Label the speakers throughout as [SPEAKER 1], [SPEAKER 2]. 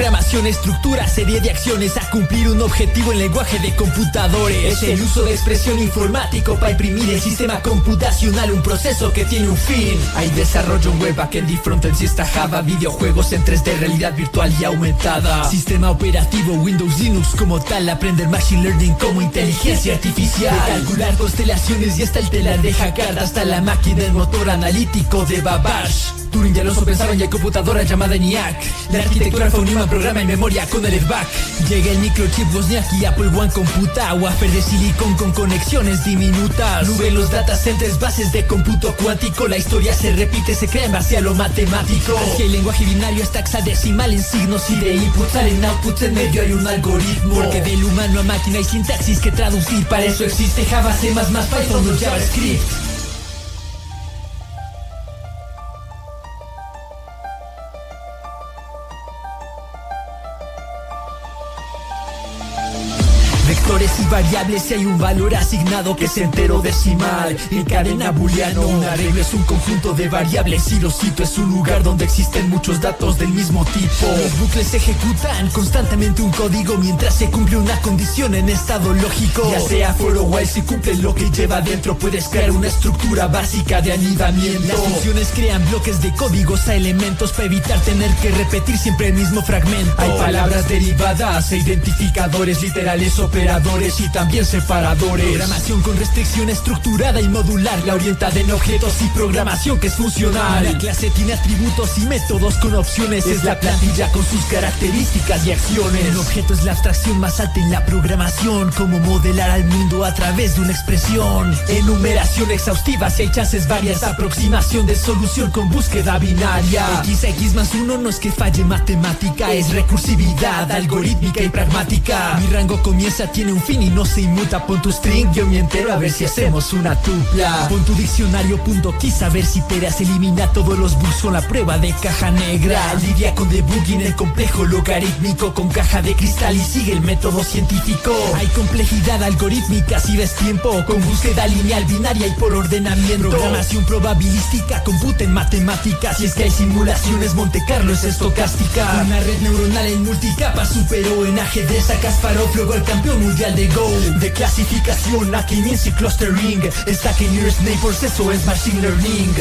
[SPEAKER 1] Programación estructura serie de acciones a cumplir un objetivo en lenguaje de computadores. Es el uso de expresión informático para imprimir el sistema computacional, un proceso que tiene un fin. Hay desarrollo en web, backend y frontend, si está Java, videojuegos en 3D, realidad virtual y aumentada. Sistema operativo Windows Linux como tal, aprender machine learning como inteligencia artificial. De calcular constelaciones y hasta el telar de hackear hasta la máquina, el motor analítico de Babash. Turing ya lo pensaron y hay computadora llamada ENIAC. La arquitectura fue un programa en memoria con el back. Llega el microchip Wozniak y Apple One computa. Wafer de silicón con conexiones diminutas. Nube los data centers, bases de cómputo cuántico. La historia se repite, se crea en base a lo matemático. Así el lenguaje binario es taxadecimal en signos y de inputs salen outputs. En medio hay un algoritmo. Porque del humano a máquina hay sintaxis que traducir. Para eso existe Java, C++, Python o JavaScript. Si hay un valor asignado que es entero decimal. En cadena booleano, una regla es un conjunto de variables y lo cito es un lugar donde existen muchos datos del mismo tipo. Los bucles ejecutan constantemente un código mientras se cumple una condición en estado lógico. Ya sea for o while, si cumple lo que lleva dentro, puedes crear una estructura básica de anidamiento. Las funciones crean bloques de códigos a elementos para evitar tener que repetir siempre el mismo fragmento. Hay palabras derivadas e identificadores literales operadores y también separadores. Programación con restricción estructurada y modular. La orientada en objetos y programación que es funcional. La clase tiene atributos y métodos con opciones. Es la plantilla con sus características y acciones. El objeto es la abstracción más alta en la programación. Como modelar al mundo a través de una expresión. Enumeración exhaustiva si hay chances varias. Aproximación de solución con búsqueda binaria. XX más uno no es que falle matemática. Es recursividad algorítmica y pragmática. Mi rango comienza, tiene un fin y no se inmuta. Pon tu string, yo me entero a ver si hacemos una tupla. Pon tu diccionario punto a ver si peras elimina todos los bugs con la prueba de caja negra. Lidia con debugging el complejo logarítmico con caja de cristal y sigue el método científico. Hay complejidad algorítmica si ves tiempo con búsqueda lineal binaria y por ordenamiento. Programación probabilística, computa en matemáticas. Si es que hay simulaciones, Monte Carlo es estocástica. Una red neuronal en multicapa superó en ajedrez a Kasparov, luego el campeón mundial de Go De clasificación a y clustering que nearest neighbors, eso es machine learning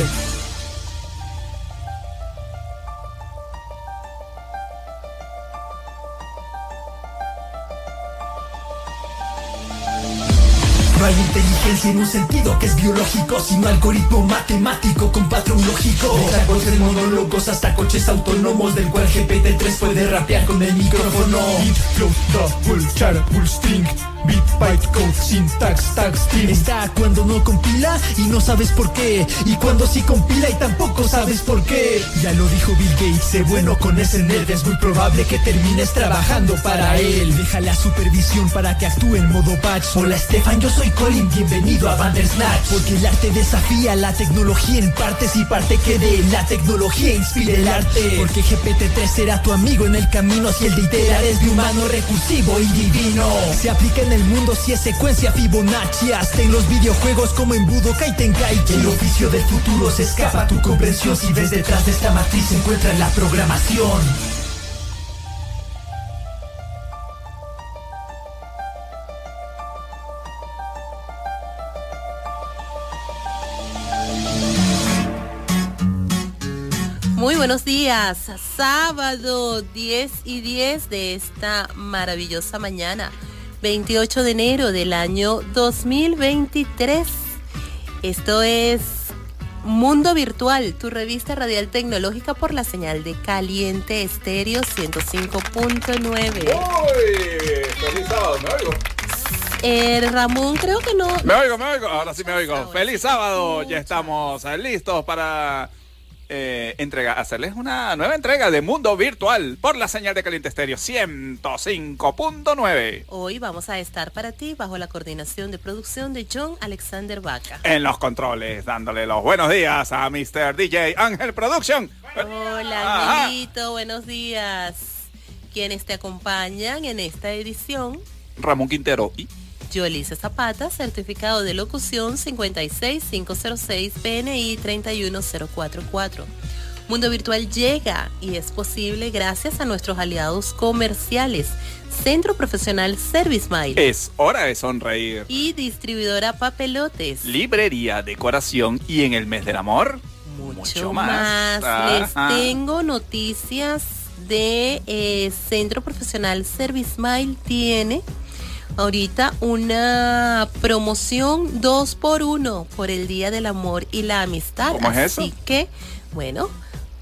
[SPEAKER 1] No hay inteligencia en un sentido que es biológico, sino algoritmo matemático con patrón lógico. Desde voces monólogos hasta coches autónomos, del cual GPT-3 puede rapear con el micrófono. Beat, flow, double, char, full string. Beat, byte, code, syntax, tag, string. Está cuando no compila y no sabes por qué. Y cuando sí compila y tampoco sabes por qué. Ya lo dijo Bill Gates, sé bueno con ese nerd. Es muy probable que termines trabajando para él. Deja la supervisión para que actúe en modo patch. Hola Stefan, yo soy Colin, bienvenido a Bandersnatch Porque el arte desafía la tecnología en partes y parte que de la tecnología inspire el arte Porque GPT-3 será tu amigo en el camino si el de iterar es de humano recursivo y divino Se aplica el mundo si es secuencia Fibonacci. Hasta en los videojuegos como en Budokai Tenkaichi El oficio del futuro se escapa tu comprensión. Si ves detrás de esta matriz se encuentra la programación.
[SPEAKER 2] Muy buenos días, sábado 10 y 10 de esta maravillosa mañana, 28 de enero del año 2023. Esto es Mundo Virtual, tu revista radial tecnológica por la señal de Caliente Estéreo 105.9.
[SPEAKER 3] ¡Feliz sábado! ¿Me oigo?
[SPEAKER 2] Eh, Ramón, creo que no.
[SPEAKER 3] Me oigo, me oigo. Ahora sí me oigo. ¡Feliz sábado! Ya estamos listos para eh, entrega, hacerles una nueva entrega de Mundo Virtual por la señal de Caliente Estéreo 105.9.
[SPEAKER 2] Hoy vamos a estar para ti bajo la coordinación de producción de John Alexander Vaca.
[SPEAKER 3] En los controles, dándole los buenos días a Mr. DJ Ángel Production.
[SPEAKER 2] Hola, Angelito, buenos días. Quienes te acompañan en esta edición.
[SPEAKER 3] Ramón Quintero y
[SPEAKER 2] Yolice Zapata, certificado de locución 56506 PNI 31044. Mundo Virtual llega y es posible gracias a nuestros aliados comerciales. Centro Profesional Service Mile.
[SPEAKER 3] Es hora de sonreír.
[SPEAKER 2] Y distribuidora Papelotes.
[SPEAKER 3] Librería, decoración y en el mes del amor.
[SPEAKER 2] Mucho, más. Les tengo noticias de eh, Centro Profesional Service Mile. Tiene ahorita una promoción 2 por 1 por el Día del Amor y la Amistad.
[SPEAKER 3] ¿Cómo es eso?
[SPEAKER 2] Así que, bueno,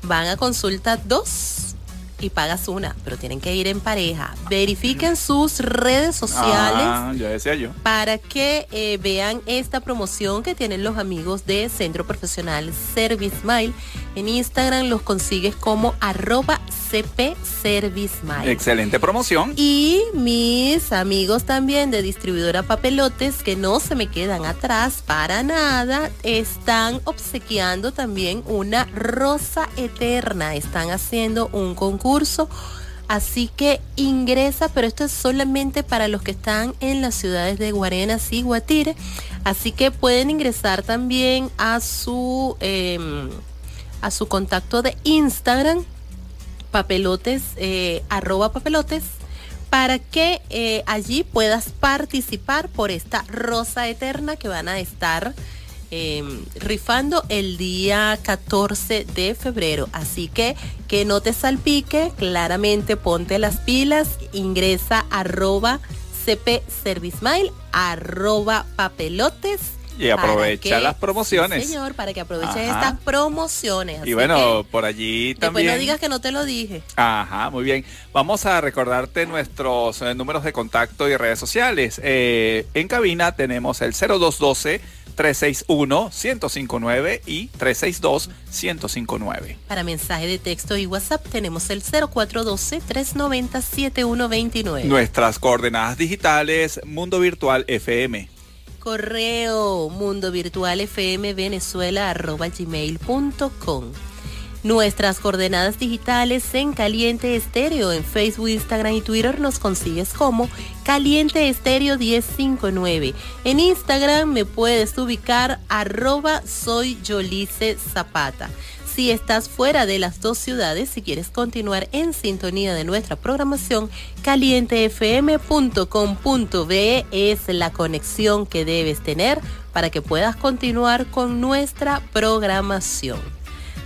[SPEAKER 2] van a consulta 2 y pagas una, pero tienen que ir en pareja. Verifiquen sus redes sociales.
[SPEAKER 3] Ah, ya decía yo.
[SPEAKER 2] Para que eh, vean esta promoción que tienen los amigos de Centro Profesional Service Mile. En Instagram los consigues como arroba CP Service Mile.
[SPEAKER 3] Excelente promoción.
[SPEAKER 2] Y mis amigos también de distribuidora Papelotes, que no se me quedan atrás para nada, están obsequiando también una rosa eterna. Están haciendo un concurso Así que ingresa, pero esto es solamente para los que están en las ciudades de Guarenas y Guatire. Así que pueden ingresar también a su, em, a su contacto de Instagram, papelotes, eh, arroba papelotes, para que eh, allí puedas participar por esta rosa eterna que van a estar Em, rifando el día 14 de febrero. Así que que no te salpique, claramente ponte las pilas, ingresa arroba CP Service arroba papelotes.
[SPEAKER 3] Y aprovecha las promociones.
[SPEAKER 2] señor, para que aproveche estas promociones.
[SPEAKER 3] y bueno, por allí también.
[SPEAKER 2] Después no digas que no te lo dije.
[SPEAKER 3] Ajá, muy bien. Vamos a recordarte nuestros eh, números de contacto y redes sociales. Eh, en cabina tenemos el 0212 361-1059 y 362-1059.
[SPEAKER 2] Para mensaje de texto y WhatsApp tenemos el 0412-390-7129.
[SPEAKER 3] Nuestras coordenadas digitales Mundo Virtual FM.
[SPEAKER 2] Correo Mundo Virtual FM Venezuela arroba gmail.com. Nuestras coordenadas digitales en Caliente Estéreo, en Facebook, Instagram y Twitter nos consigues como Caliente Estéreo 1059. En Instagram me puedes ubicar arroba soy Yolice Zapata. Si estás fuera de las dos ciudades, si quieres continuar en sintonía de nuestra programación, calientefm.com.be es la conexión que debes tener para que puedas continuar con nuestra programación.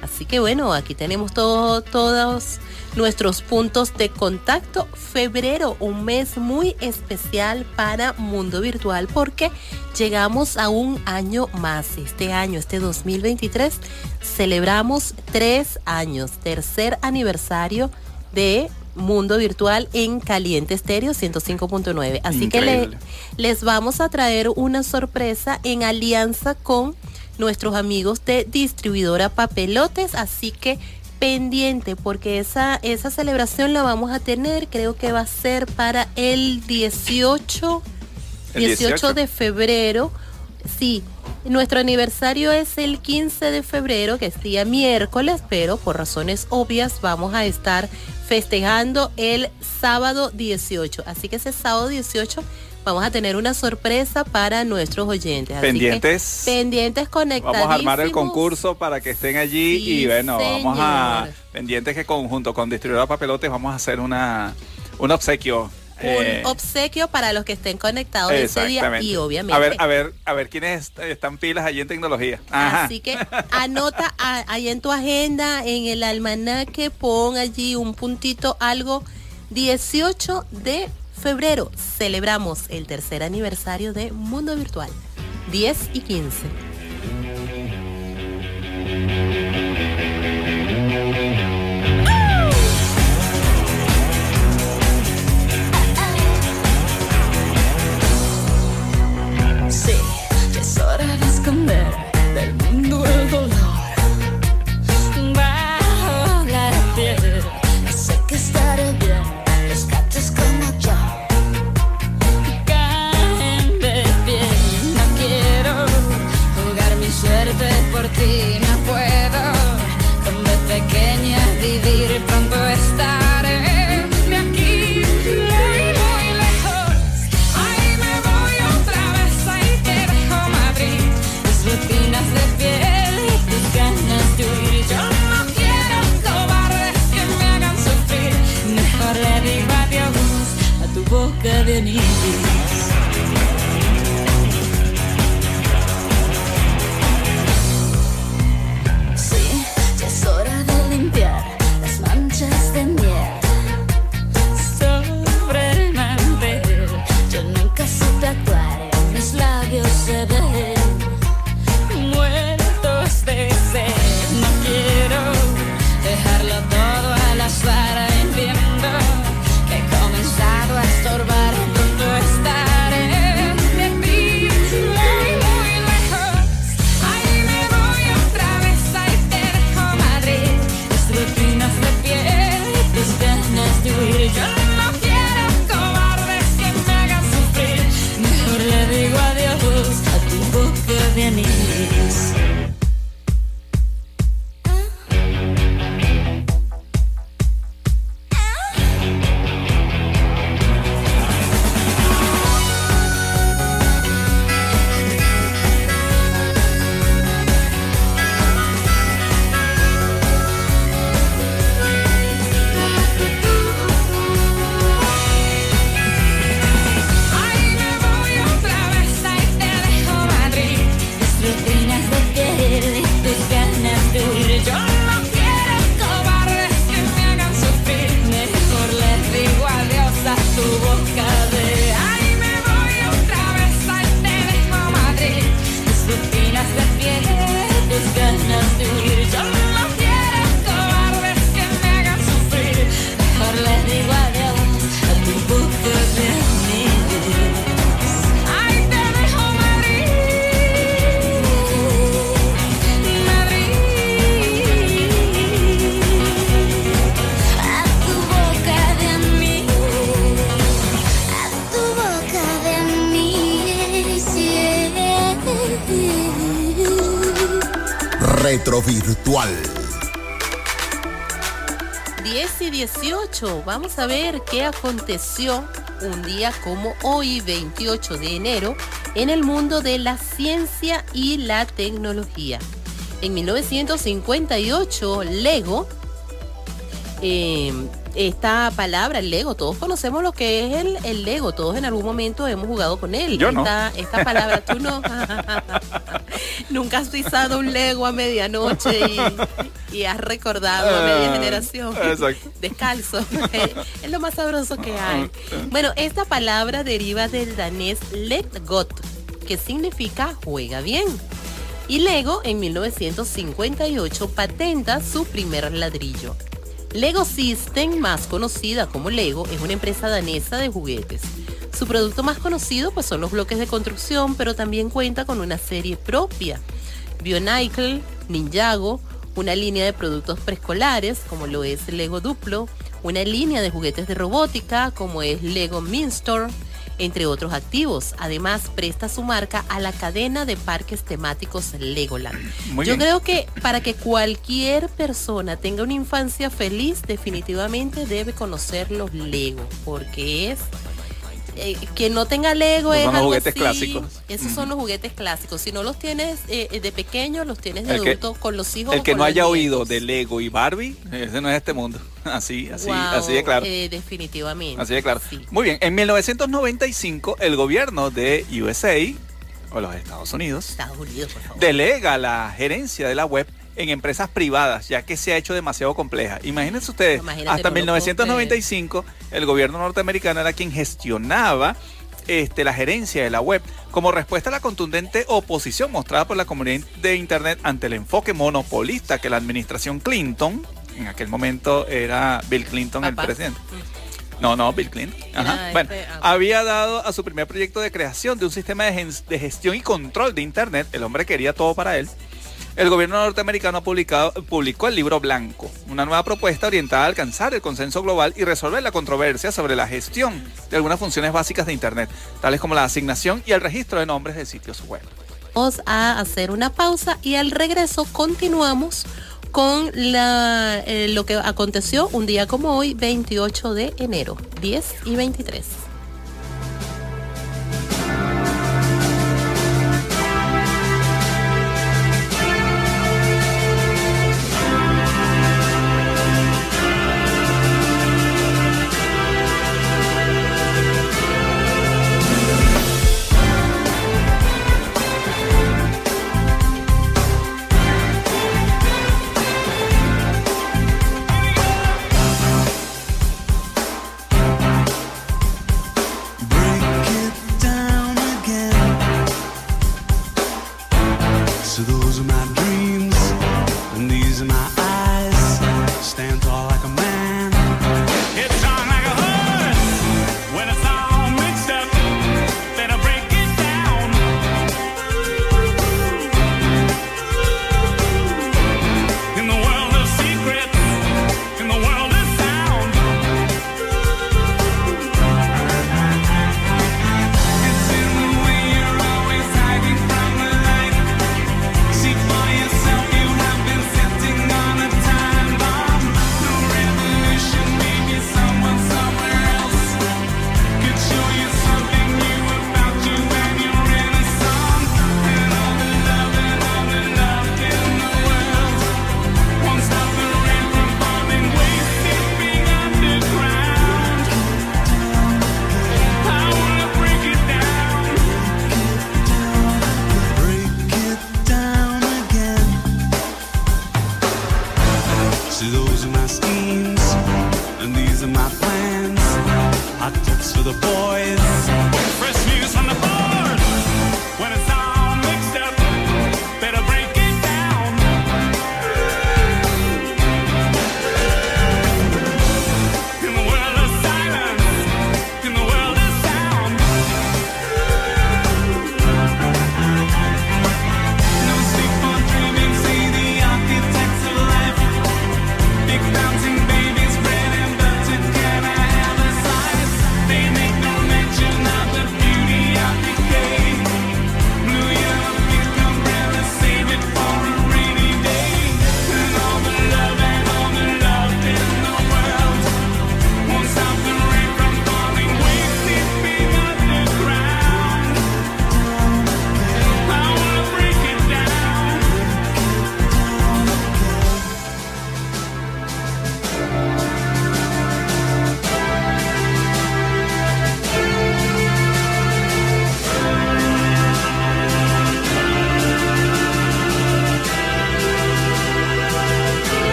[SPEAKER 2] Así que bueno, aquí tenemos todos nuestros puntos de contacto. Febrero, un mes muy especial para Mundo Virtual porque llegamos a un año más. Este año, este 2023, celebramos tres años, tercer aniversario de Mundo Virtual en Caliente Estéreo 105.9. Así que les vamos a traer una sorpresa en alianza con nuestros amigos de distribuidora Papelotes, así que pendiente porque esa, esa celebración la vamos a tener, creo que va a ser para el 18, 18, de febrero. Sí, nuestro aniversario es el 15 de febrero, que es día miércoles, pero por razones obvias vamos a estar festejando el sábado 18. Así que ese sábado 18 vamos a tener una sorpresa para nuestros oyentes.
[SPEAKER 3] pendientes.
[SPEAKER 2] pendientes conectados.
[SPEAKER 3] Vamos a armar el concurso para que estén allí y bueno, vamos a pendientes que conjunto con distribuidora papelotes vamos a hacer una un obsequio
[SPEAKER 2] un eh, obsequio para los que estén conectados ese día y obviamente.
[SPEAKER 3] A ver, a ver, a ver quiénes están pilas allí en tecnología.
[SPEAKER 2] Así que anota ahí en tu agenda, en el almanaque, pon allí un puntito, algo 18 de febrero celebramos el tercer aniversario de Mundo Virtual, 10 y 15.
[SPEAKER 4] Sí, es hora de esconder del mundo el dolor por ti.
[SPEAKER 2] 18. Vamos a ver qué aconteció un día como hoy, 28 de enero, en el mundo de la ciencia y la tecnología. En 1958, Lego, eh, esta palabra, el Lego, todos conocemos lo que es el, el Lego, todos en algún momento hemos jugado con él.
[SPEAKER 3] Yo no.
[SPEAKER 2] esta, esta palabra, tú no. Nunca has pisado un Lego a medianoche y, y has recordado a media
[SPEAKER 3] Ah,
[SPEAKER 2] generación.
[SPEAKER 3] exacto.
[SPEAKER 2] Descalzo. es lo más sabroso que hay. Bueno, esta palabra deriva del danés let got, que significa juega bien. Y Lego en 1958 patenta su primer ladrillo. Lego System, más conocida como Lego, es una empresa danesa de juguetes. Su producto más conocido pues, son los bloques de construcción, pero también cuenta con una serie propia. Bionicle, Ninjago, una línea de productos preescolares, como lo es Lego Duplo, una línea de juguetes de robótica, como es Lego Minstore, entre otros activos. Además, presta su marca a la cadena de parques temáticos Legoland.
[SPEAKER 3] Muy
[SPEAKER 2] Yo
[SPEAKER 3] bien.
[SPEAKER 2] creo que para que cualquier persona tenga una infancia feliz, definitivamente debe conocer los Lego, porque es eh, que no tenga Lego es
[SPEAKER 3] son los juguetes
[SPEAKER 2] así.
[SPEAKER 3] clásicos.
[SPEAKER 2] Esos son los juguetes clásicos. Si no los tienes eh, de pequeño, los tienes de
[SPEAKER 3] El que-
[SPEAKER 2] adulto con los hijos.
[SPEAKER 3] El que no haya oído de Lego y Barbie, ese no es este mundo. Así, así,
[SPEAKER 2] Wow,
[SPEAKER 3] así de claro.
[SPEAKER 2] eh, definitivamente.
[SPEAKER 3] Así de claro.
[SPEAKER 2] Sí.
[SPEAKER 3] Muy bien, en 1995 el gobierno de USA, o los Estados Unidos,
[SPEAKER 2] Estados Unidos, por favor.
[SPEAKER 3] delega la gerencia de la web en empresas privadas, ya que se ha hecho demasiado compleja. Imagínense ustedes,
[SPEAKER 2] Imagínate,
[SPEAKER 3] hasta
[SPEAKER 2] no lo puedo
[SPEAKER 3] 1995 el gobierno norteamericano era quien gestionaba este, la gerencia de la web como respuesta a la contundente oposición mostrada por la comunidad de Internet ante el enfoque monopolista que la administración Clinton, en aquel momento era Bill Clinton el presidente. No, no, Bill Clinton. Ajá.
[SPEAKER 2] Era
[SPEAKER 3] Bueno,
[SPEAKER 2] este, ah.
[SPEAKER 3] había dado a su primer proyecto de creación de un sistema de gestión y control de Internet. El hombre quería todo para él. El gobierno norteamericano publicado, publicó el libro blanco, una nueva propuesta orientada a alcanzar el consenso global y resolver la controversia sobre la gestión de algunas funciones básicas de Internet, tales como la asignación y el registro de nombres de sitios web.
[SPEAKER 2] Vamos a hacer una pausa y al regreso continuamos con eh, lo que aconteció un día como hoy, 28 de enero, 10 y 23.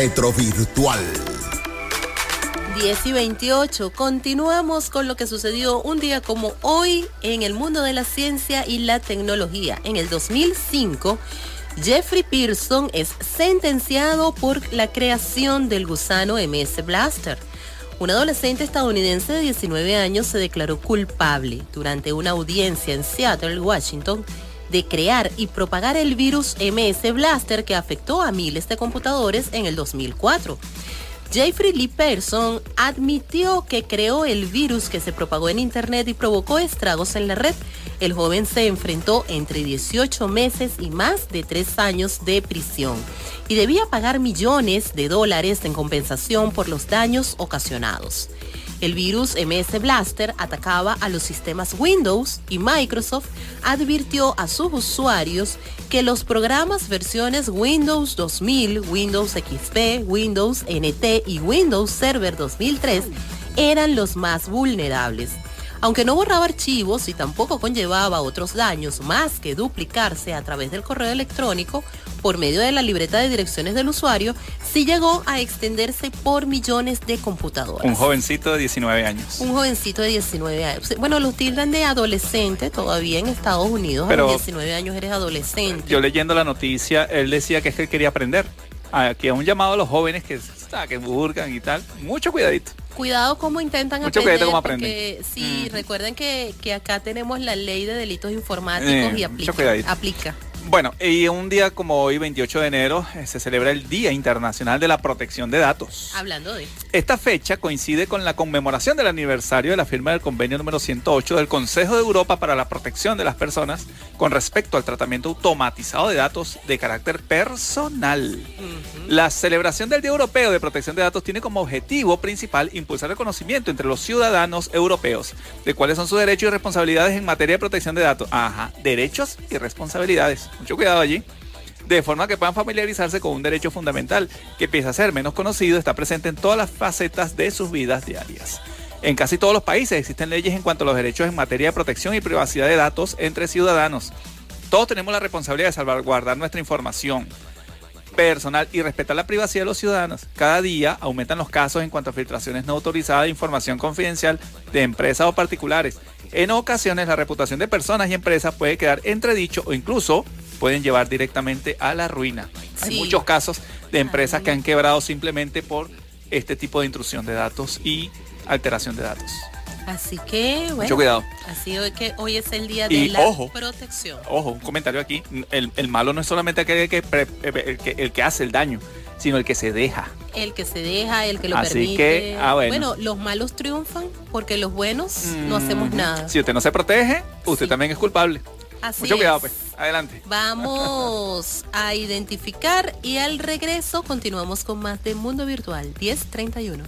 [SPEAKER 5] retrovirtual.
[SPEAKER 2] 10 y 28, continuamos con lo que sucedió un día como hoy en el mundo de la ciencia y la tecnología. En el 2005, Jeffrey Pearson es sentenciado por la creación del gusano MS Blaster. Un adolescente estadounidense de 19 años se declaró culpable durante una audiencia en Seattle, Washington, de crear y propagar el virus MS Blaster que afectó a miles de computadores en el 2004. Jeffrey Lee Person admitió que creó el virus que se propagó en Internet y provocó estragos en la red. El joven se enfrentó entre 18 meses y más de 3 años de prisión y debía pagar millones de dólares en compensación por los daños ocasionados. El virus MS Blaster atacaba a los sistemas Windows y Microsoft advirtió a sus usuarios que los programas versiones Windows 2000, Windows XP, Windows NT y Windows Server 2003 eran los más vulnerables. Aunque no borraba archivos y tampoco conllevaba otros daños más que duplicarse a través del correo electrónico por medio de la libreta de direcciones del usuario, sí llegó a extenderse por millones de computadoras.
[SPEAKER 3] Un jovencito de 19 años.
[SPEAKER 2] Un jovencito de 19 años. Bueno, los tildan de adolescente todavía en Estados Unidos.
[SPEAKER 3] Pero-
[SPEAKER 2] a los 19 años eres adolescente.
[SPEAKER 3] Yo leyendo la noticia, él decía que es que él quería aprender. Aquí a un llamado a los jóvenes que, ah, que burgan y tal. Mucho cuidadito.
[SPEAKER 2] Cuidado cómo intentan
[SPEAKER 3] Mucho
[SPEAKER 2] aprender.
[SPEAKER 3] cuidado cómo
[SPEAKER 2] porque sí, recuerden que, que acá tenemos la ley de delitos informáticos
[SPEAKER 3] Eh,
[SPEAKER 2] y aplica. aplica.
[SPEAKER 3] Bueno, y un día como hoy, 28 de enero, eh, se celebra el Día Internacional de la Protección de Datos.
[SPEAKER 2] Hablando de.
[SPEAKER 3] Esta fecha coincide con la conmemoración del aniversario de la firma del convenio número 108 del Consejo de Europa para la protección de las personas con respecto al tratamiento automatizado de datos de carácter personal. La celebración del Día Europeo de Protección de Datos tiene como objetivo principal impulsar el conocimiento entre los ciudadanos europeos de cuáles son sus derechos y responsabilidades en materia de protección de datos. Ajá, derechos y responsabilidades. Mucho cuidado allí de forma que puedan familiarizarse con un derecho fundamental que empieza a ser menos conocido, está presente en todas las facetas de sus vidas diarias. En casi todos los países existen leyes en cuanto a los derechos en materia de protección y privacidad de datos entre ciudadanos. Todos tenemos la responsabilidad de salvaguardar nuestra información personal y respetar la privacidad de los ciudadanos. Cada día aumentan los casos en cuanto a filtraciones no autorizadas de información confidencial de empresas o particulares. En ocasiones la reputación de personas y empresas puede quedar entredicho o incluso pueden llevar directamente a la ruina. Hay muchos casos de empresas que han quebrado simplemente por este tipo de intrusión de datos y alteración de datos.
[SPEAKER 2] Así que, bueno.
[SPEAKER 3] Mucho cuidado.
[SPEAKER 2] Así hoy que hoy es el día de
[SPEAKER 3] Y
[SPEAKER 2] la
[SPEAKER 3] ojo.
[SPEAKER 2] protección.
[SPEAKER 3] Ojo, un comentario aquí. El, el malo no es solamente aquel que, pre- el, que, el que hace el daño, sino el que se deja.
[SPEAKER 2] El que se deja, el que lo
[SPEAKER 3] Así
[SPEAKER 2] permite.
[SPEAKER 3] que, ah, bueno.
[SPEAKER 2] los malos triunfan porque los buenos no hacemos nada.
[SPEAKER 3] Si usted no se protege, usted
[SPEAKER 2] Sí.
[SPEAKER 3] también es culpable.
[SPEAKER 2] Así
[SPEAKER 3] Mucho cuidado,
[SPEAKER 2] es.
[SPEAKER 3] pues. Adelante.
[SPEAKER 2] Vamos a identificar y al regreso continuamos con más de Mundo Virtual 1031.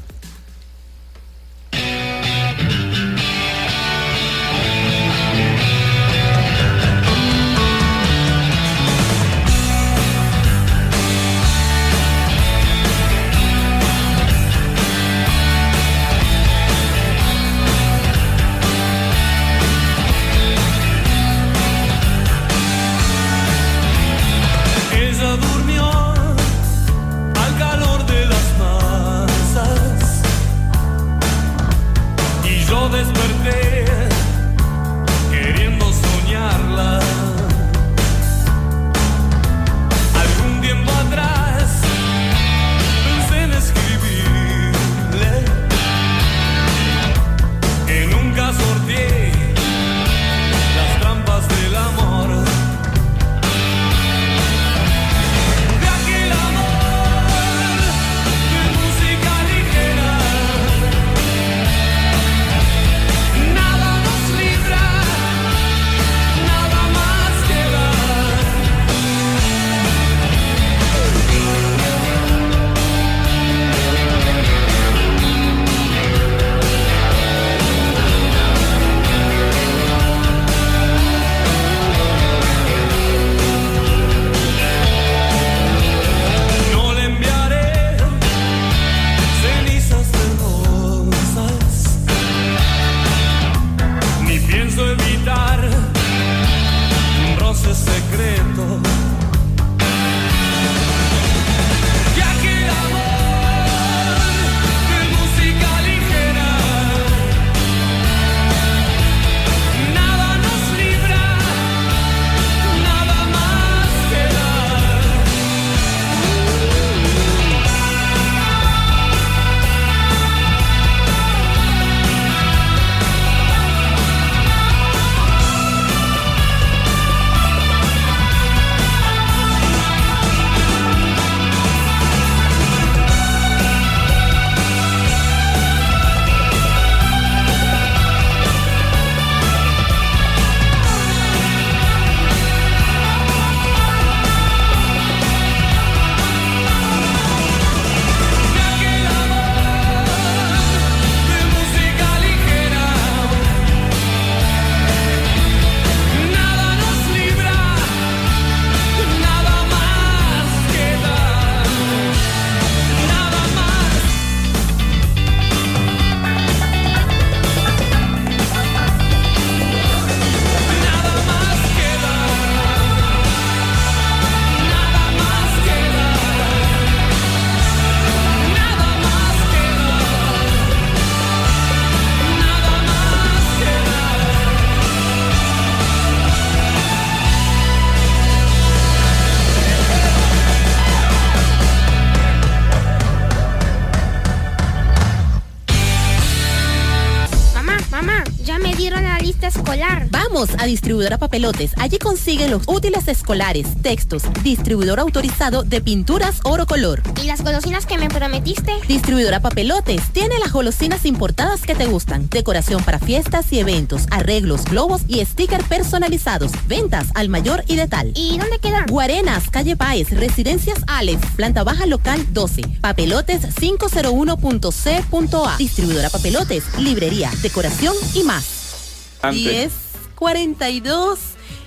[SPEAKER 2] Distribuidora Papelotes. Allí consiguen los útiles escolares, textos, distribuidor autorizado de pinturas oro color.
[SPEAKER 6] ¿Y las golosinas que me prometiste?
[SPEAKER 2] Distribuidora Papelotes tiene las golosinas importadas que te gustan. Decoración para fiestas y eventos, arreglos, globos y stickers personalizados. Ventas al mayor y de tal.
[SPEAKER 6] ¿Y dónde quedan?
[SPEAKER 2] Guarenas, calle Páez, Residencias Alex, planta baja local 12. Papelotes 501.c.a. Distribuidora Papelotes, librería, decoración y más.
[SPEAKER 3] Antes.
[SPEAKER 2] 1042.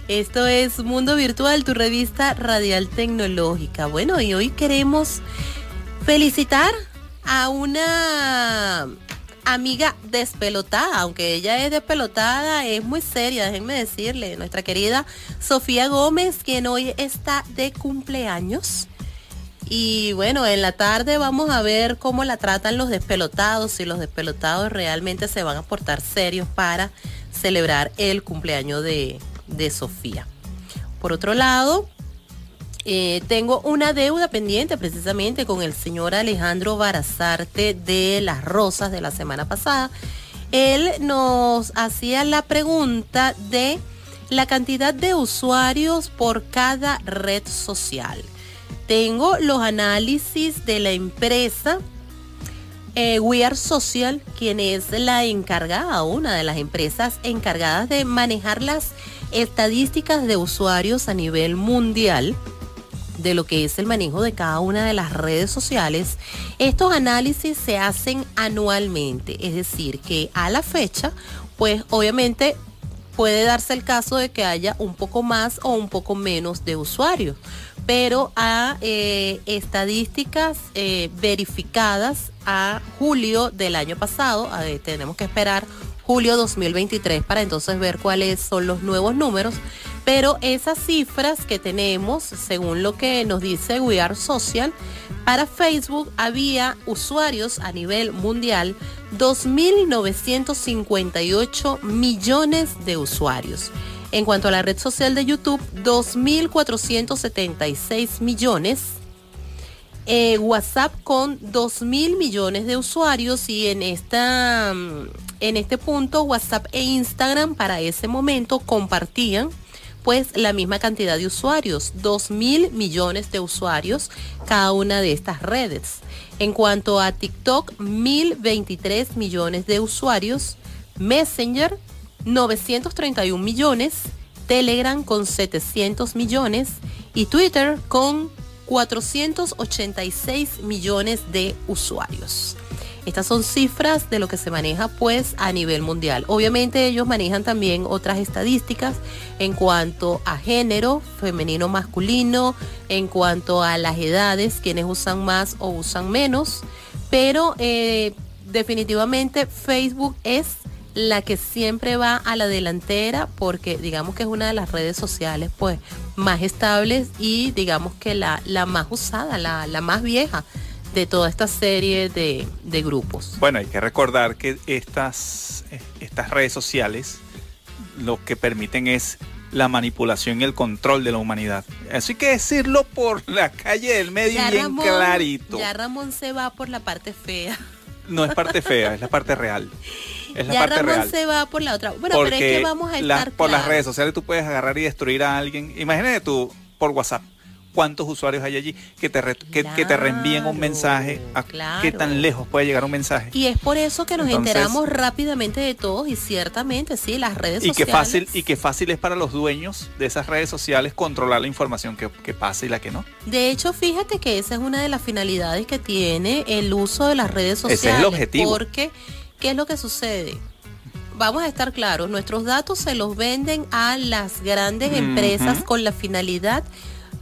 [SPEAKER 2] Esto es Mundo Virtual, tu revista radial tecnológica. Bueno, y hoy queremos felicitar a una amiga despelotada, aunque ella es despelotada, es muy seria, déjenme decirle, nuestra querida Sofía Gómez, quien hoy está de cumpleaños. Y bueno, en la tarde vamos a ver cómo la tratan los despelotados, si los despelotados realmente se van a portar serios para celebrar el cumpleaños de, de Sofía. Por otro lado, eh, tengo una deuda pendiente precisamente con el señor Alejandro Barazarte de Las Rosas de la semana pasada. Él nos hacía la pregunta de la cantidad de usuarios por cada red social. Tengo los análisis de la empresa eh, We Are Social, quien es la encargada, una de las empresas encargadas de manejar las estadísticas de usuarios a nivel mundial de lo que es el manejo de cada una de las redes sociales. Estos análisis se hacen anualmente, es decir, que a la fecha, pues obviamente puede darse el caso de que haya un poco más o un poco menos de usuarios, pero a eh, estadísticas eh, verificadas a julio del año pasado, tenemos que esperar julio 2023 para entonces ver cuáles son los nuevos números. Pero esas cifras que tenemos, según lo que nos dice We Are Social, para Facebook había usuarios a nivel mundial 2.958 millones de usuarios. En cuanto a la red social de YouTube, 2.476 millones. Eh, WhatsApp con 2.000 millones de usuarios y en esta mm, en este punto WhatsApp e Instagram para ese momento compartían pues la misma cantidad de usuarios, 2 mil millones de usuarios cada una de estas redes. En cuanto a TikTok, 1023 millones de usuarios, Messenger, 931 millones, Telegram con 700 millones y Twitter con 486 millones de usuarios. Estas son cifras de lo que se maneja pues a nivel mundial. Obviamente ellos manejan también otras estadísticas en cuanto a género, femenino, masculino, en cuanto a las edades, quienes usan más o usan menos. Pero eh, definitivamente Facebook es la que siempre va a la delantera porque digamos que es una de las redes sociales pues más estables y digamos que la, la más usada, la, la más vieja de toda esta serie de, de grupos.
[SPEAKER 3] Bueno, hay que recordar que estas, eh, estas redes sociales lo que permiten es la manipulación y el control de la humanidad. Hay que decirlo por la calle del medio
[SPEAKER 2] Ya
[SPEAKER 3] bien
[SPEAKER 2] Ramón-
[SPEAKER 3] clarito.
[SPEAKER 2] Ya Ramón se va por la parte fea.
[SPEAKER 3] No es parte fea, es la parte real. Es la
[SPEAKER 2] ya
[SPEAKER 3] parte
[SPEAKER 2] Ramón
[SPEAKER 3] real.
[SPEAKER 2] se va por la otra. Bueno, pero es que vamos a
[SPEAKER 3] la-
[SPEAKER 2] estar
[SPEAKER 3] por las redes sociales tú puedes agarrar y destruir a alguien. Imagínate tú por WhatsApp. ¿Cuántos usuarios hay allí que te, re- que, que te reenvíen un mensaje? ¿A
[SPEAKER 2] claro.
[SPEAKER 3] ¿Qué tan lejos puede llegar un mensaje?
[SPEAKER 2] Y es por eso que nos
[SPEAKER 3] Entonces-
[SPEAKER 2] enteramos rápidamente de todos y ciertamente sí, las redes
[SPEAKER 3] Y que
[SPEAKER 2] sociales.
[SPEAKER 3] fácil y que fácil es para los dueños de esas redes sociales controlar la información que, que pasa y la que no.
[SPEAKER 2] De hecho, fíjate que esa es una de las finalidades que tiene el uso de las redes
[SPEAKER 3] Ese es
[SPEAKER 2] sociales.
[SPEAKER 3] el objetivo.
[SPEAKER 2] Porque, ¿qué es lo que sucede? Vamos a estar claros, nuestros datos se los venden a las grandes empresas con la finalidad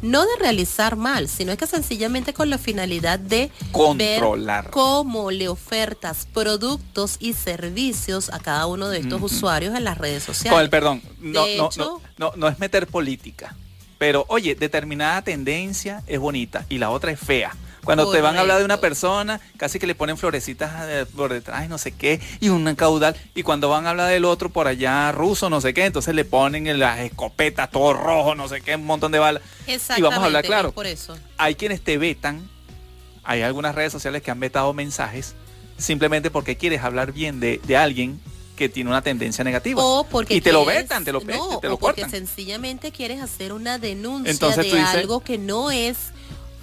[SPEAKER 2] no de realizar mal, sino es que sencillamente con la finalidad de
[SPEAKER 3] Controlar.
[SPEAKER 2] ver cómo le ofertas productos y servicios a cada uno de estos usuarios en las redes sociales.
[SPEAKER 3] Con el perdón, no,
[SPEAKER 2] De
[SPEAKER 3] no,
[SPEAKER 2] hecho-
[SPEAKER 3] no, no, no es meter política. Pero oye, determinada tendencia es bonita y la otra es fea. Cuando te van a hablar de una persona, casi que le ponen florecitas por detrás, no sé qué, y un caudal. Y cuando van a hablar del otro por allá, ruso, no sé qué, entonces le ponen en las escopetas, todo rojo, no sé qué, un montón de balas. Y vamos a hablar claro.
[SPEAKER 2] es por eso.
[SPEAKER 3] Hay quienes te vetan, hay algunas redes sociales que han vetado mensajes simplemente porque quieres hablar bien de, de alguien que tiene una tendencia negativa.
[SPEAKER 2] O porque
[SPEAKER 3] y te lo
[SPEAKER 2] quieres-
[SPEAKER 3] vetan, te lo,
[SPEAKER 2] no,
[SPEAKER 3] te lo
[SPEAKER 2] o porque
[SPEAKER 3] cortan.
[SPEAKER 2] sencillamente quieres hacer una denuncia
[SPEAKER 3] Entonces
[SPEAKER 2] de
[SPEAKER 3] dices-
[SPEAKER 2] algo que no es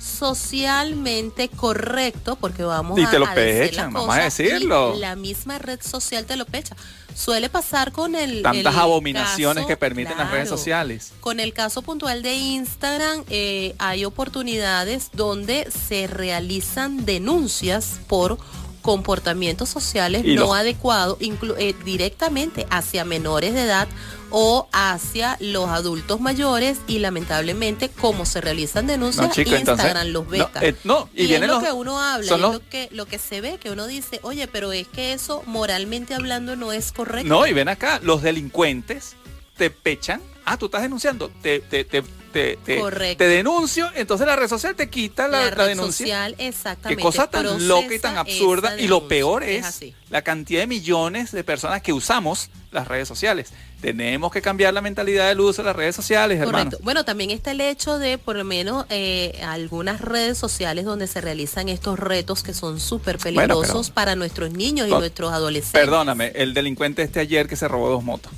[SPEAKER 2] socialmente correcto, porque vamos
[SPEAKER 3] Y
[SPEAKER 2] a,
[SPEAKER 3] te lo
[SPEAKER 2] a decir
[SPEAKER 3] pechan,
[SPEAKER 2] las
[SPEAKER 3] vamos a
[SPEAKER 2] cosas,
[SPEAKER 3] decirlo.
[SPEAKER 2] la misma red social te lo pecha. Suele pasar con el
[SPEAKER 3] Tantas
[SPEAKER 2] el
[SPEAKER 3] abominaciones
[SPEAKER 2] caso-
[SPEAKER 3] que permiten las redes sociales.
[SPEAKER 2] Con el caso puntual de Instagram, eh, hay oportunidades donde se realizan denuncias por comportamientos sociales
[SPEAKER 3] Y
[SPEAKER 2] no
[SPEAKER 3] los-
[SPEAKER 2] adecuados eh, directamente hacia menores de edad o hacia los adultos mayores y lamentablemente como se realizan denuncias
[SPEAKER 3] No, chico,
[SPEAKER 2] Instagram
[SPEAKER 3] entonces,
[SPEAKER 2] los
[SPEAKER 3] no,
[SPEAKER 2] veta
[SPEAKER 3] eh, no, y
[SPEAKER 2] y, es lo
[SPEAKER 3] los-
[SPEAKER 2] que uno habla es
[SPEAKER 3] los-
[SPEAKER 2] lo que lo que se ve que uno dice oye pero es que eso moralmente hablando no es correcto
[SPEAKER 3] No, y ven acá, los delincuentes te pechan. Ah, tú estás denunciando. Te, te, te, te, te-
[SPEAKER 2] Correcto.
[SPEAKER 3] te denuncio, entonces la red social te quita la,
[SPEAKER 2] la,
[SPEAKER 3] la
[SPEAKER 2] red
[SPEAKER 3] denuncia.
[SPEAKER 2] social
[SPEAKER 3] Qué
[SPEAKER 2] exactamente
[SPEAKER 3] cosa tan loca y tan absurda. Y lo peor es,
[SPEAKER 2] así.
[SPEAKER 3] la cantidad de millones de personas que usamos las redes sociales. Tenemos que cambiar la mentalidad del uso de las redes sociales, hermano.
[SPEAKER 2] Bueno, también está el hecho de, por lo menos, eh, algunas redes sociales donde se realizan estos retos que son súper peligrosos para nuestros niños y nuestros adolescentes.
[SPEAKER 3] Perdóname, el delincuente este ayer que se robó dos motos.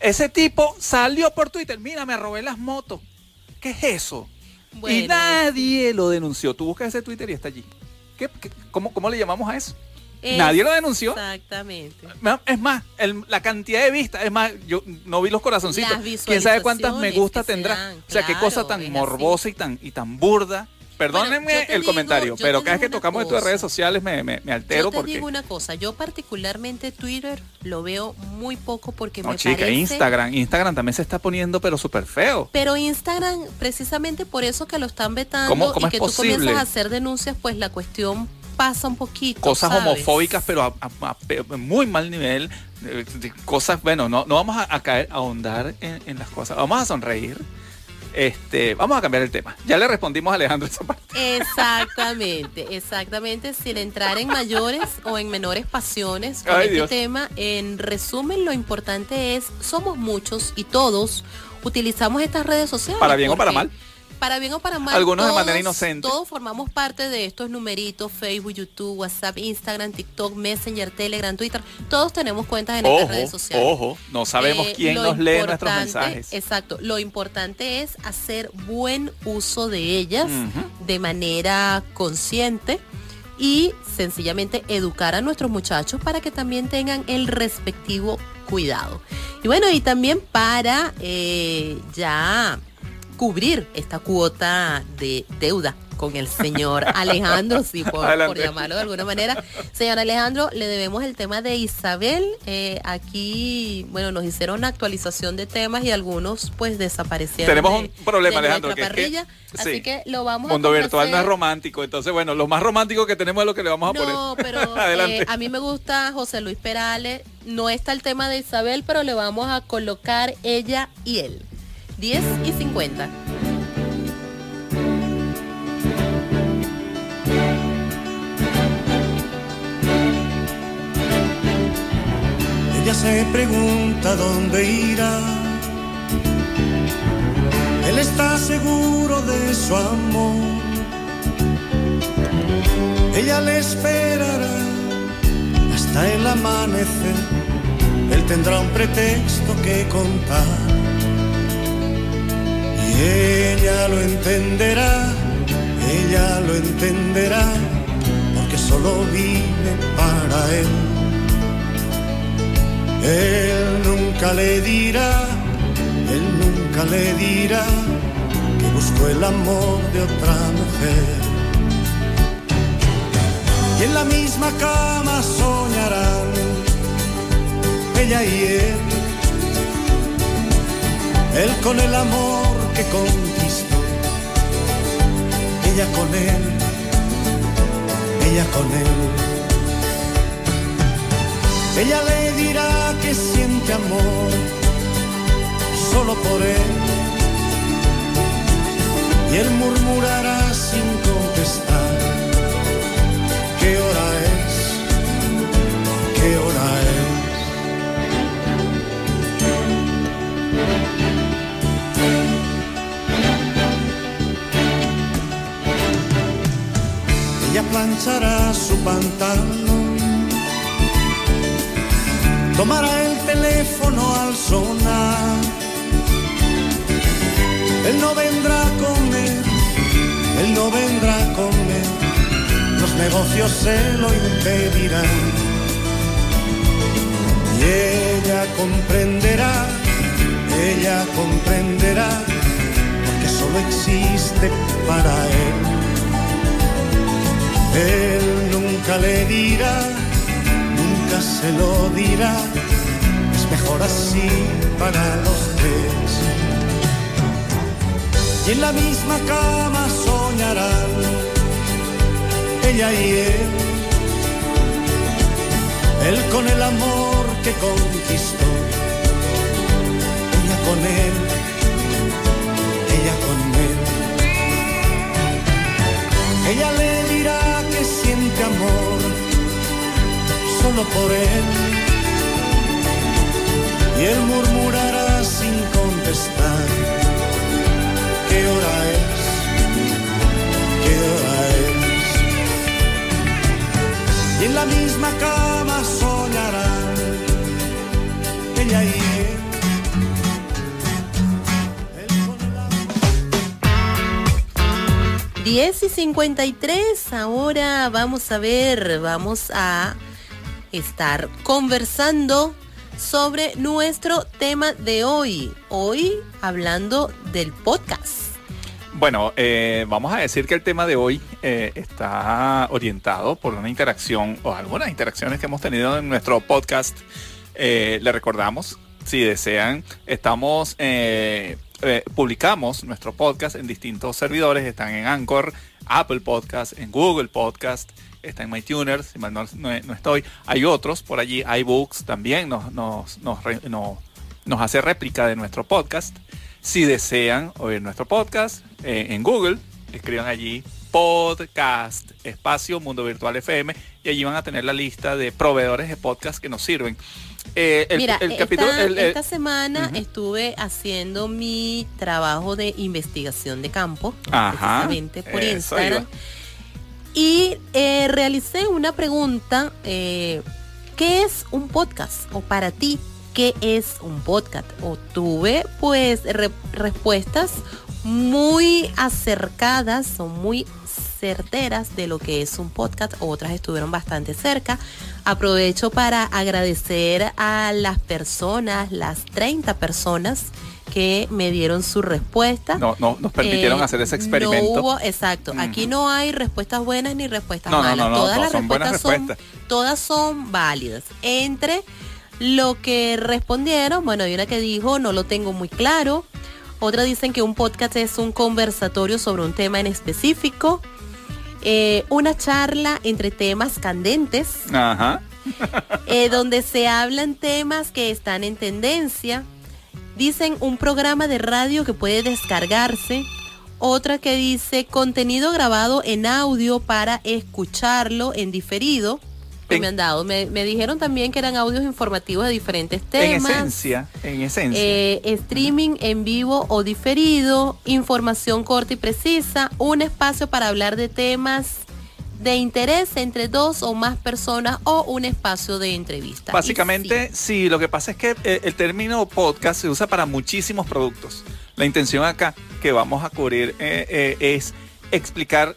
[SPEAKER 3] Ese tipo salió por Twitter, mira, me robé las motos. ¿Qué es eso? y nadie lo denunció. Tú buscas ese Twitter y está allí. ¿Qué, qué- cómo, cómo le llamamos a eso?
[SPEAKER 2] es-
[SPEAKER 3] nadie lo denunció.
[SPEAKER 2] Exactamente.
[SPEAKER 3] Es más, el- la cantidad de vistas, es más, yo no vi los corazoncitos. ¿Quién sabe cuántas me gusta tendrá? o sea, qué cosa tan
[SPEAKER 2] así.
[SPEAKER 3] morbosa y tan, y tan burda. Perdónenme
[SPEAKER 2] Bueno,
[SPEAKER 3] el
[SPEAKER 2] digo-
[SPEAKER 3] comentario, pero cada vez que tocamos esto de redes sociales me, me, me altero
[SPEAKER 2] Yo te
[SPEAKER 3] porque...
[SPEAKER 2] digo una cosa, yo particularmente Twitter lo veo muy poco porque
[SPEAKER 3] No,
[SPEAKER 2] me
[SPEAKER 3] chica,
[SPEAKER 2] parece...
[SPEAKER 3] Instagram, Instagram también se está poniendo pero súper feo.
[SPEAKER 2] Pero Instagram, precisamente por eso que lo están vetando
[SPEAKER 3] ¿Cómo- cómo
[SPEAKER 2] y que
[SPEAKER 3] posible?
[SPEAKER 2] tú comienzas a hacer denuncias, pues la cuestión pasa un poquito.
[SPEAKER 3] Cosas
[SPEAKER 2] ¿sabes?
[SPEAKER 3] homofóbicas, pero a, a- a pe- muy mal nivel. eh, cosas, bueno, no, no vamos a, a caer, a ahondar en, en las cosas. Vamos a sonreír. Este, vamos a cambiar el tema. Ya le respondimos a Alejandro esa parte.
[SPEAKER 2] Exactamente, exactamente, sin entrar en mayores o en menores pasiones con
[SPEAKER 3] Ay,
[SPEAKER 2] este
[SPEAKER 3] Dios.
[SPEAKER 2] tema. En resumen, lo importante es, somos muchos y todos utilizamos estas redes sociales.
[SPEAKER 3] Para bien o para mal.
[SPEAKER 2] Para bien o para mal.
[SPEAKER 3] Algunos de
[SPEAKER 2] todos-
[SPEAKER 3] manera inocente.
[SPEAKER 2] Todos formamos parte de estos numeritos, Facebook, YouTube, WhatsApp, Instagram, TikTok, Messenger, Telegram, Twitter. Todos tenemos cuentas en estas redes sociales.
[SPEAKER 3] ojo, no sabemos
[SPEAKER 2] Eh,
[SPEAKER 3] quién nos lee nuestros mensajes.
[SPEAKER 2] Exacto. Lo importante es hacer buen uso de ellas de manera consciente y sencillamente educar a nuestros muchachos para que también tengan el respectivo cuidado. Y bueno, y también para eh, ya cubrir esta cuota de deuda con el señor Alejandro, sí, por, llamarlo de alguna manera. Señor Alejandro, le debemos el tema de Isabel. Eh, aquí, bueno, nos hicieron una actualización de temas y algunos pues desaparecieron.
[SPEAKER 3] Tenemos
[SPEAKER 2] de-
[SPEAKER 3] un problema,
[SPEAKER 2] de
[SPEAKER 3] Alejandro, que es que-
[SPEAKER 2] parrilla.
[SPEAKER 3] sí.
[SPEAKER 2] Así que lo vamos
[SPEAKER 3] Mundo
[SPEAKER 2] a
[SPEAKER 3] virtual no es romántico. Entonces, bueno, lo más romántico que tenemos es lo que le vamos a
[SPEAKER 2] No,
[SPEAKER 3] poner.
[SPEAKER 2] pero
[SPEAKER 3] Adelante.
[SPEAKER 2] eh, a mí me gusta José Luis Perales. No está el tema de Isabel, pero le vamos a colocar ella y él. 10 y 50.
[SPEAKER 7] Ella se pregunta dónde irá. Él está seguro de su amor. Ella le esperará hasta el amanecer. Él tendrá un pretexto que contar. Ella lo entenderá, ella lo entenderá, porque solo vive para él. Él nunca le dirá, él nunca le dirá que buscó el amor de otra mujer. Y en la misma cama soñarán ella y él. Él con el amor que conquistó, ella con él, ella con él. Ella le dirá que siente amor solo por él. Y él murmurará sin contestar. Planchará su pantalón tomará el teléfono al sonar. Él no vendrá a comer, él no vendrá a comer, los negocios se lo impedirán. Y ella comprenderá, ella comprenderá, porque solo existe para él. Él nunca le dirá, nunca se lo dirá, es mejor así para los tres. Y en la misma cama soñarán, ella y él, él con el amor que conquistó, ella con él, ella con él. Ella le solo por él. Y él murmurará sin contestar. ¿Qué hora es? ¿Qué hora es? Y en la misma cama soñarán ella y él. Con el amor
[SPEAKER 2] 10 y 53, ahora vamos a ver, vamos a estar conversando sobre nuestro tema de hoy. Hoy hablando del podcast.
[SPEAKER 3] Bueno, eh, vamos a decir que el tema de hoy eh, está orientado por una interacción o algunas interacciones que hemos tenido en nuestro podcast. Eh, le recordamos, si desean, estamos publicamos nuestro podcast en distintos servidores. Están en Anchor, Apple Podcast, en Google Podcast, está en MyTuner, si mal no, no- no estoy. Hay otros por allí, iBooks también nos, nos, nos, nos hace réplica de nuestro podcast. Si desean oír nuestro podcast eh, en Google, escriban allí podcast espacio Mundo Virtual FM y allí van a tener la lista de proveedores de podcast que nos sirven. Eh, el,
[SPEAKER 2] Mira,
[SPEAKER 3] el
[SPEAKER 2] esta,
[SPEAKER 3] capítulo, el-
[SPEAKER 2] esta semana estuve haciendo mi trabajo de investigación de campo,
[SPEAKER 3] Ajá,
[SPEAKER 2] precisamente por Instagram.
[SPEAKER 3] iba.
[SPEAKER 2] Y eh, realicé una pregunta, eh, ¿qué es un podcast? O para ti, ¿qué es un podcast? O tuve pues re- respuestas muy acercadas o muy certeras de lo que es un podcast, otras estuvieron bastante cerca. Aprovecho para agradecer a las personas, las 30 personas que me dieron su respuesta.
[SPEAKER 3] no, no, nos permitieron
[SPEAKER 2] Eh,
[SPEAKER 3] hacer ese experimento.
[SPEAKER 2] No hubo, exacto. Aquí no hay respuestas buenas ni respuestas
[SPEAKER 3] No,
[SPEAKER 2] malas.
[SPEAKER 3] no, no,
[SPEAKER 2] todas las
[SPEAKER 3] son buenas
[SPEAKER 2] respuestas son,
[SPEAKER 3] respuestas.
[SPEAKER 2] todas son válidas. Entre lo que respondieron, bueno, hay una que dijo, no lo tengo muy claro. Otra dicen que un podcast es un conversatorio sobre un tema en específico. Eh, una charla entre temas candentes
[SPEAKER 3] Ajá.
[SPEAKER 2] eh, donde se hablan temas que están en tendencia. Dicen un programa de radio que puede descargarse. Otra que dice contenido grabado en audio para escucharlo en diferido. Que
[SPEAKER 3] En-
[SPEAKER 2] me han dado. Me, me dijeron también que eran audios informativos de diferentes
[SPEAKER 3] En
[SPEAKER 2] temas.
[SPEAKER 3] esencia, en esencia.
[SPEAKER 2] Eh, streaming en vivo o diferido, información corta y precisa, un espacio para hablar de temas de interés entre dos o más personas o un espacio de entrevista.
[SPEAKER 3] Básicamente,
[SPEAKER 2] sí,
[SPEAKER 3] sí. lo que pasa es que eh, el término podcast se usa para muchísimos productos. La intención acá que vamos a cubrir eh, eh, es explicar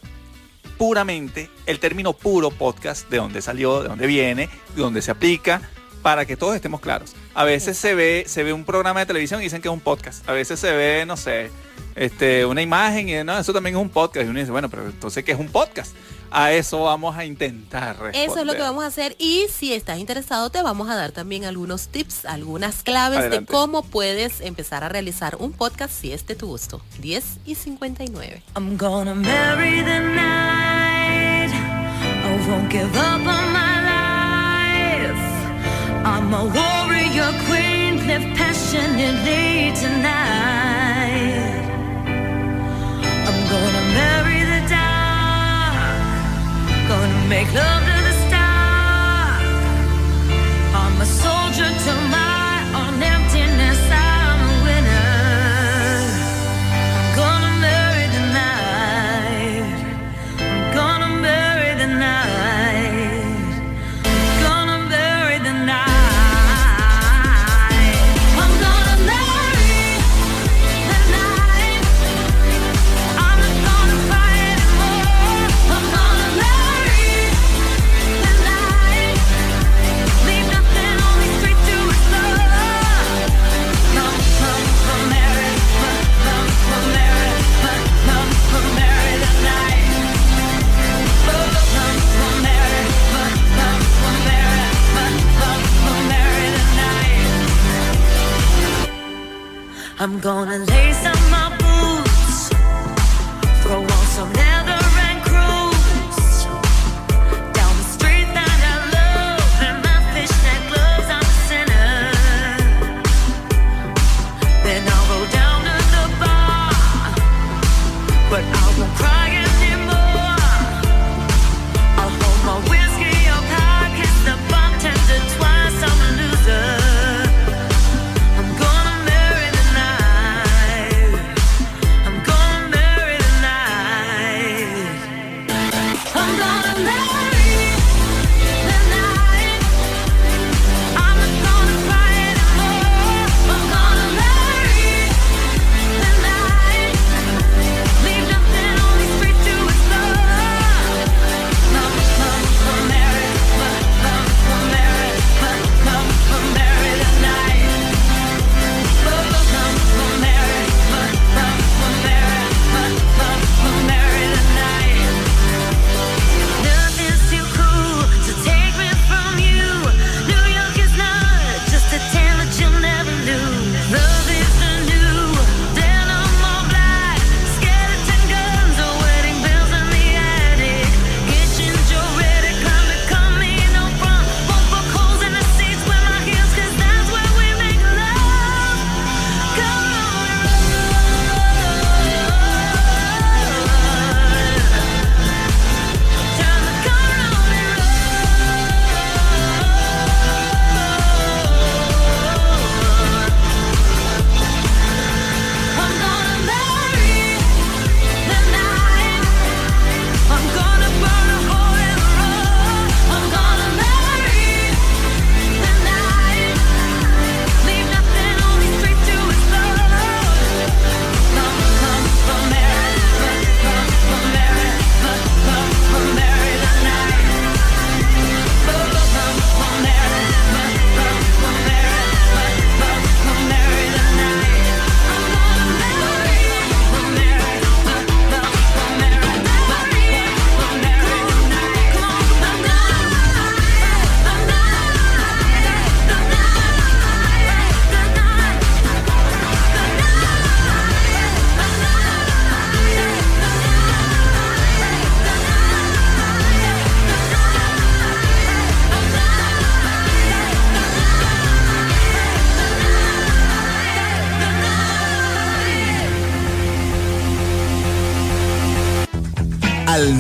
[SPEAKER 3] puramente el término puro podcast, de dónde salió, de dónde viene, de dónde se aplica, para que todos estemos claros. A veces se ve, se ve un programa de televisión y dicen que es un podcast. A veces se ve, no sé, este, una imagen y no, eso también es un podcast. Y uno dice, bueno, pero entonces, ¿qué es un podcast? A eso vamos a intentar responder.
[SPEAKER 2] Eso es lo que vamos a hacer y si estás interesado te vamos a dar también algunos tips, algunas claves
[SPEAKER 3] Adelante.
[SPEAKER 2] de cómo puedes empezar a realizar un podcast si es de tu gusto. 10 y 59.
[SPEAKER 4] I'm gonna marry the night. I won't give up on my life. I'm a warrior queen, live passionately tonight. I'm gonna marry make love to the stark. I'm a soldier to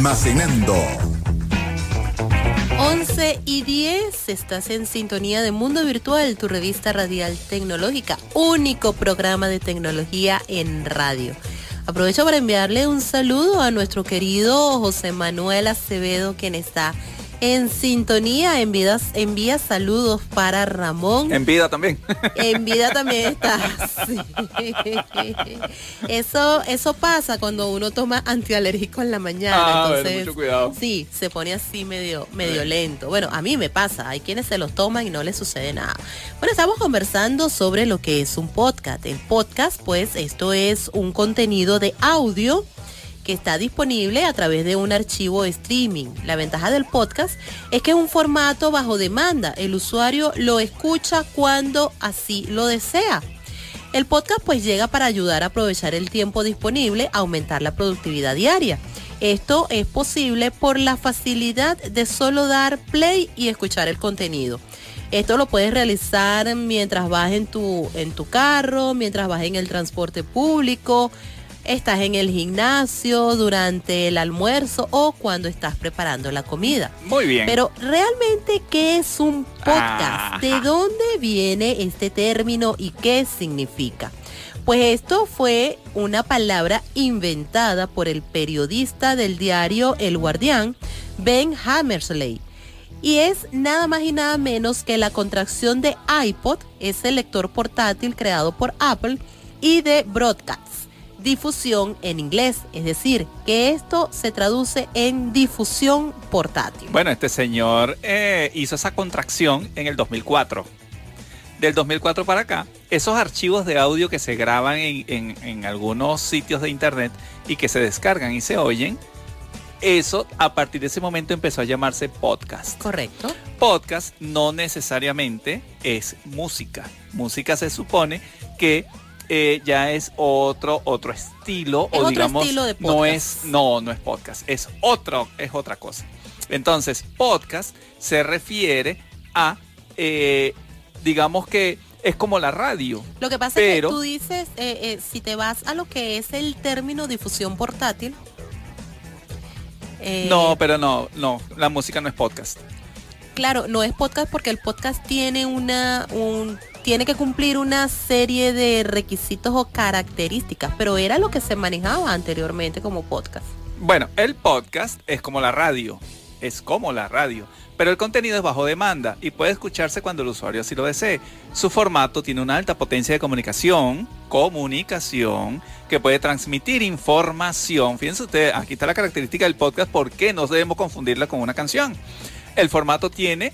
[SPEAKER 5] Almacenando.
[SPEAKER 2] 11 y 10, estás en sintonía de Mundo Virtual, tu revista radial tecnológica, único programa de tecnología en radio. Aprovecho para enviarle un saludo a nuestro querido José Manuel Acevedo, quien está en sintonía, envía, envía saludos para Ramón.
[SPEAKER 3] En vida también.
[SPEAKER 2] En vida también está. sí. Eso, eso pasa cuando uno toma antialérgico en la mañana.
[SPEAKER 3] Ah, bueno,
[SPEAKER 2] entonces,
[SPEAKER 3] mucho cuidado.
[SPEAKER 2] Sí, se pone así medio, medio lento. Bueno, a mí me pasa. Hay quienes se los toman y no les sucede nada. Bueno, estamos conversando sobre lo que es un podcast. El podcast, pues, esto es un contenido de audio que está disponible a través de un archivo streaming. La ventaja del podcast es que es un formato bajo demanda. El usuario lo escucha cuando así lo desea. El podcast pues llega para ayudar a aprovechar el tiempo disponible, aumentar la productividad diaria. Esto es posible por la facilidad de solo dar play y escuchar el contenido. Esto lo puedes realizar mientras vas en tu, en tu carro, mientras vas en el transporte público, estás en el gimnasio, durante el almuerzo o cuando estás preparando la comida.
[SPEAKER 3] Muy bien.
[SPEAKER 2] Pero realmente, ¿qué es un podcast?
[SPEAKER 3] Ajá.
[SPEAKER 2] ¿De dónde viene este término y qué significa? Pues esto fue una palabra inventada por el periodista del diario El Guardián, Ben Hammersley. Y es nada más y nada menos que la contracción de iPod, ese lector portátil creado por Apple, y de broadcast, difusión en inglés. Es decir, que esto se traduce en difusión portátil.
[SPEAKER 3] Bueno, este señor eh, hizo esa contracción en el 2004. Del 2004 para acá, esos archivos de audio que se graban en, en- en algunos sitios de internet y que se descargan y se oyen, eso a partir de ese momento empezó a llamarse podcast.
[SPEAKER 2] Correcto.
[SPEAKER 3] Podcast no necesariamente es música. Música se supone que eh, ya es otro otro estilo
[SPEAKER 2] Es
[SPEAKER 3] o
[SPEAKER 2] otro
[SPEAKER 3] digamos
[SPEAKER 2] estilo de
[SPEAKER 3] no es no no es podcast es otro es otra cosa entonces podcast se refiere a eh, digamos que es como la radio
[SPEAKER 2] Lo que pasa
[SPEAKER 3] Pero-
[SPEAKER 2] es que tú dices, eh, eh, si te vas a lo que es el término difusión portátil.
[SPEAKER 3] no pero no no la música no es podcast
[SPEAKER 2] Claro, no es podcast porque el podcast tiene una un tiene que cumplir una serie de requisitos o características, pero era lo que se manejaba anteriormente como podcast.
[SPEAKER 3] Bueno, el podcast es como la radio, es como la radio, pero el contenido es bajo demanda y puede escucharse cuando el usuario así lo desee. Su formato tiene una alta potencia de comunicación, comunicación, que puede transmitir información. Fíjense ustedes, aquí está la característica del podcast, ¿por qué no debemos confundirla con una canción? El formato tiene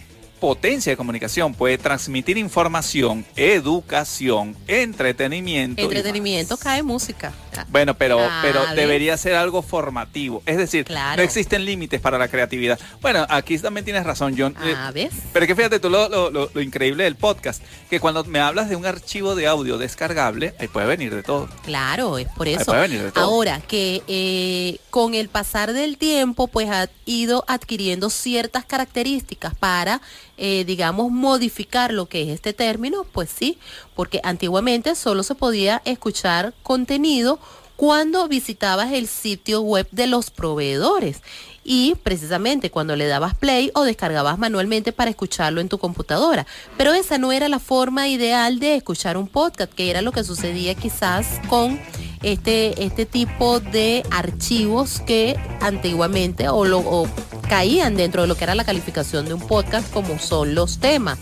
[SPEAKER 3] potencia de comunicación, puede transmitir información, educación, entretenimiento.
[SPEAKER 2] Entretenimiento cae música.
[SPEAKER 3] bueno, pero,
[SPEAKER 2] Ah,
[SPEAKER 3] pero debería ser algo formativo. Es decir,
[SPEAKER 2] Claro.
[SPEAKER 3] no existen límites para la creatividad. Bueno, aquí también tienes razón, John. Eh,
[SPEAKER 2] Ah, ¿ves?
[SPEAKER 3] pero que fíjate tú lo, lo- lo- lo increíble del podcast, que cuando me hablas de un archivo de audio descargable, ahí puede venir de todo.
[SPEAKER 2] Claro, es por
[SPEAKER 3] Ahí
[SPEAKER 2] eso.
[SPEAKER 3] puede venir de todo.
[SPEAKER 2] Ahora que eh, con el pasar del tiempo, pues ha ido adquiriendo ciertas características para, eh, digamos, modificar lo que es este término, pues sí, porque antiguamente solo se podía escuchar contenido cuando visitabas el sitio web de los proveedores y precisamente cuando le dabas play o descargabas manualmente para escucharlo en tu computadora. Pero esa no era la forma ideal de escuchar un podcast, que era lo que sucedía quizás con este, este tipo de archivos que antiguamente o, lo, o caían dentro de lo que era la calificación de un podcast como son los temas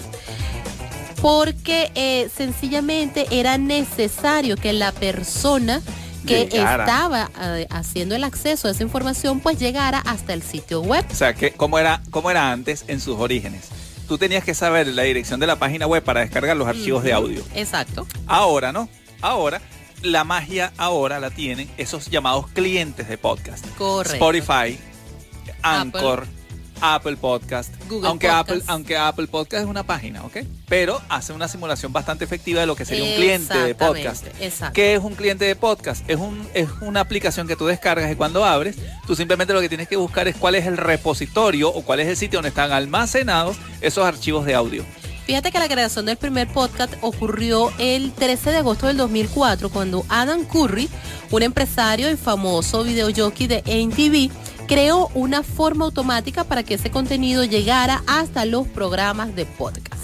[SPEAKER 2] porque eh, sencillamente era necesario que la persona que
[SPEAKER 3] Llegara.
[SPEAKER 2] estaba eh, haciendo el acceso a esa información pues llegara hasta el sitio web.
[SPEAKER 3] O sea, que como era, como era antes en sus orígenes. Tú tenías que saber la dirección de la página web para descargar los archivos de audio.
[SPEAKER 2] Exacto.
[SPEAKER 3] Ahora, ¿no? Ahora, la magia ahora la tienen esos llamados clientes de podcast.
[SPEAKER 2] Correcto.
[SPEAKER 3] Spotify, Anchor, Apple, Podcast.
[SPEAKER 2] Google
[SPEAKER 3] aunque
[SPEAKER 2] Podcast.
[SPEAKER 3] Apple, aunque Apple Podcast es una página, ¿ok? Pero hace una simulación bastante efectiva de lo que sería un cliente de podcast.
[SPEAKER 2] exacto.
[SPEAKER 3] ¿Qué es un cliente de podcast? Es, un, es una aplicación que tú descargas y cuando abres, tú simplemente lo que tienes que buscar es cuál es el repositorio o cuál es el sitio donde están almacenados esos archivos de audio.
[SPEAKER 2] Fíjate que la creación del primer podcast ocurrió el 13 de agosto del 2004 cuando Adam Curry, un empresario y famoso videojockey de NTV, creó una forma automática para que ese contenido llegara hasta los programas de podcast.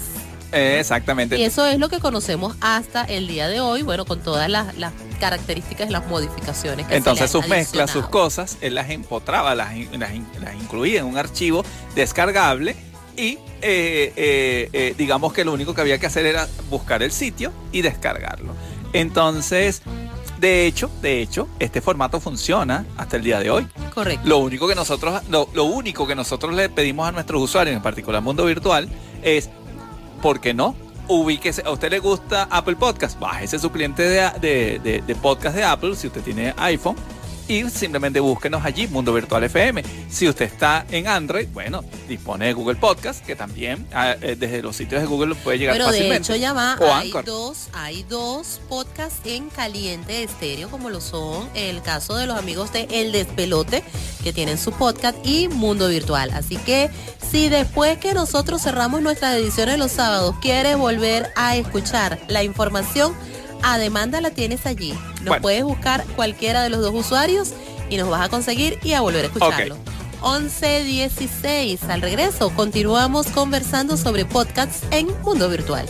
[SPEAKER 3] Exactamente.
[SPEAKER 2] Y eso es lo que conocemos hasta el día de hoy, bueno, con todas las, las características y las modificaciones que
[SPEAKER 3] Entonces sus mezclas, sus cosas, él las empotraba, las, las incluía en un archivo descargable y eh, eh, eh, digamos que lo único que había que hacer era buscar el sitio y descargarlo. Entonces, de hecho, de hecho, este formato funciona hasta el día de hoy.
[SPEAKER 2] Correcto.
[SPEAKER 3] Lo único que nosotros, lo, lo único que nosotros le pedimos a nuestros usuarios, en particular Mundo Virtual, es, ¿por qué no? Ubíquese, a usted le gusta Apple Podcast, bájese su cliente de, de, de- de podcast de Apple si usted tiene iPhone y simplemente búsquenos allí, Mundo Virtual FM. Si usted está en Android, bueno, dispone de Google Podcast, que también ah, eh, desde los sitios de Google puede llegar
[SPEAKER 2] de
[SPEAKER 3] fácilmente.
[SPEAKER 2] hecho ya va,
[SPEAKER 3] O
[SPEAKER 2] hay
[SPEAKER 3] Anchor.
[SPEAKER 2] dos, hay dos podcasts en caliente estéreo, como lo son el caso de los amigos de El Despelote, que tienen su podcast, y Mundo Virtual. Así que si después que nosotros cerramos nuestras ediciones los sábados, quieres volver a escuchar la información, a demanda la tienes allí. Nos
[SPEAKER 3] Bueno.
[SPEAKER 2] puedes buscar cualquiera de los dos usuarios y nos vas a conseguir y a volver a escucharlo. 11.16. Al regreso, continuamos conversando sobre podcasts en Mundo Virtual.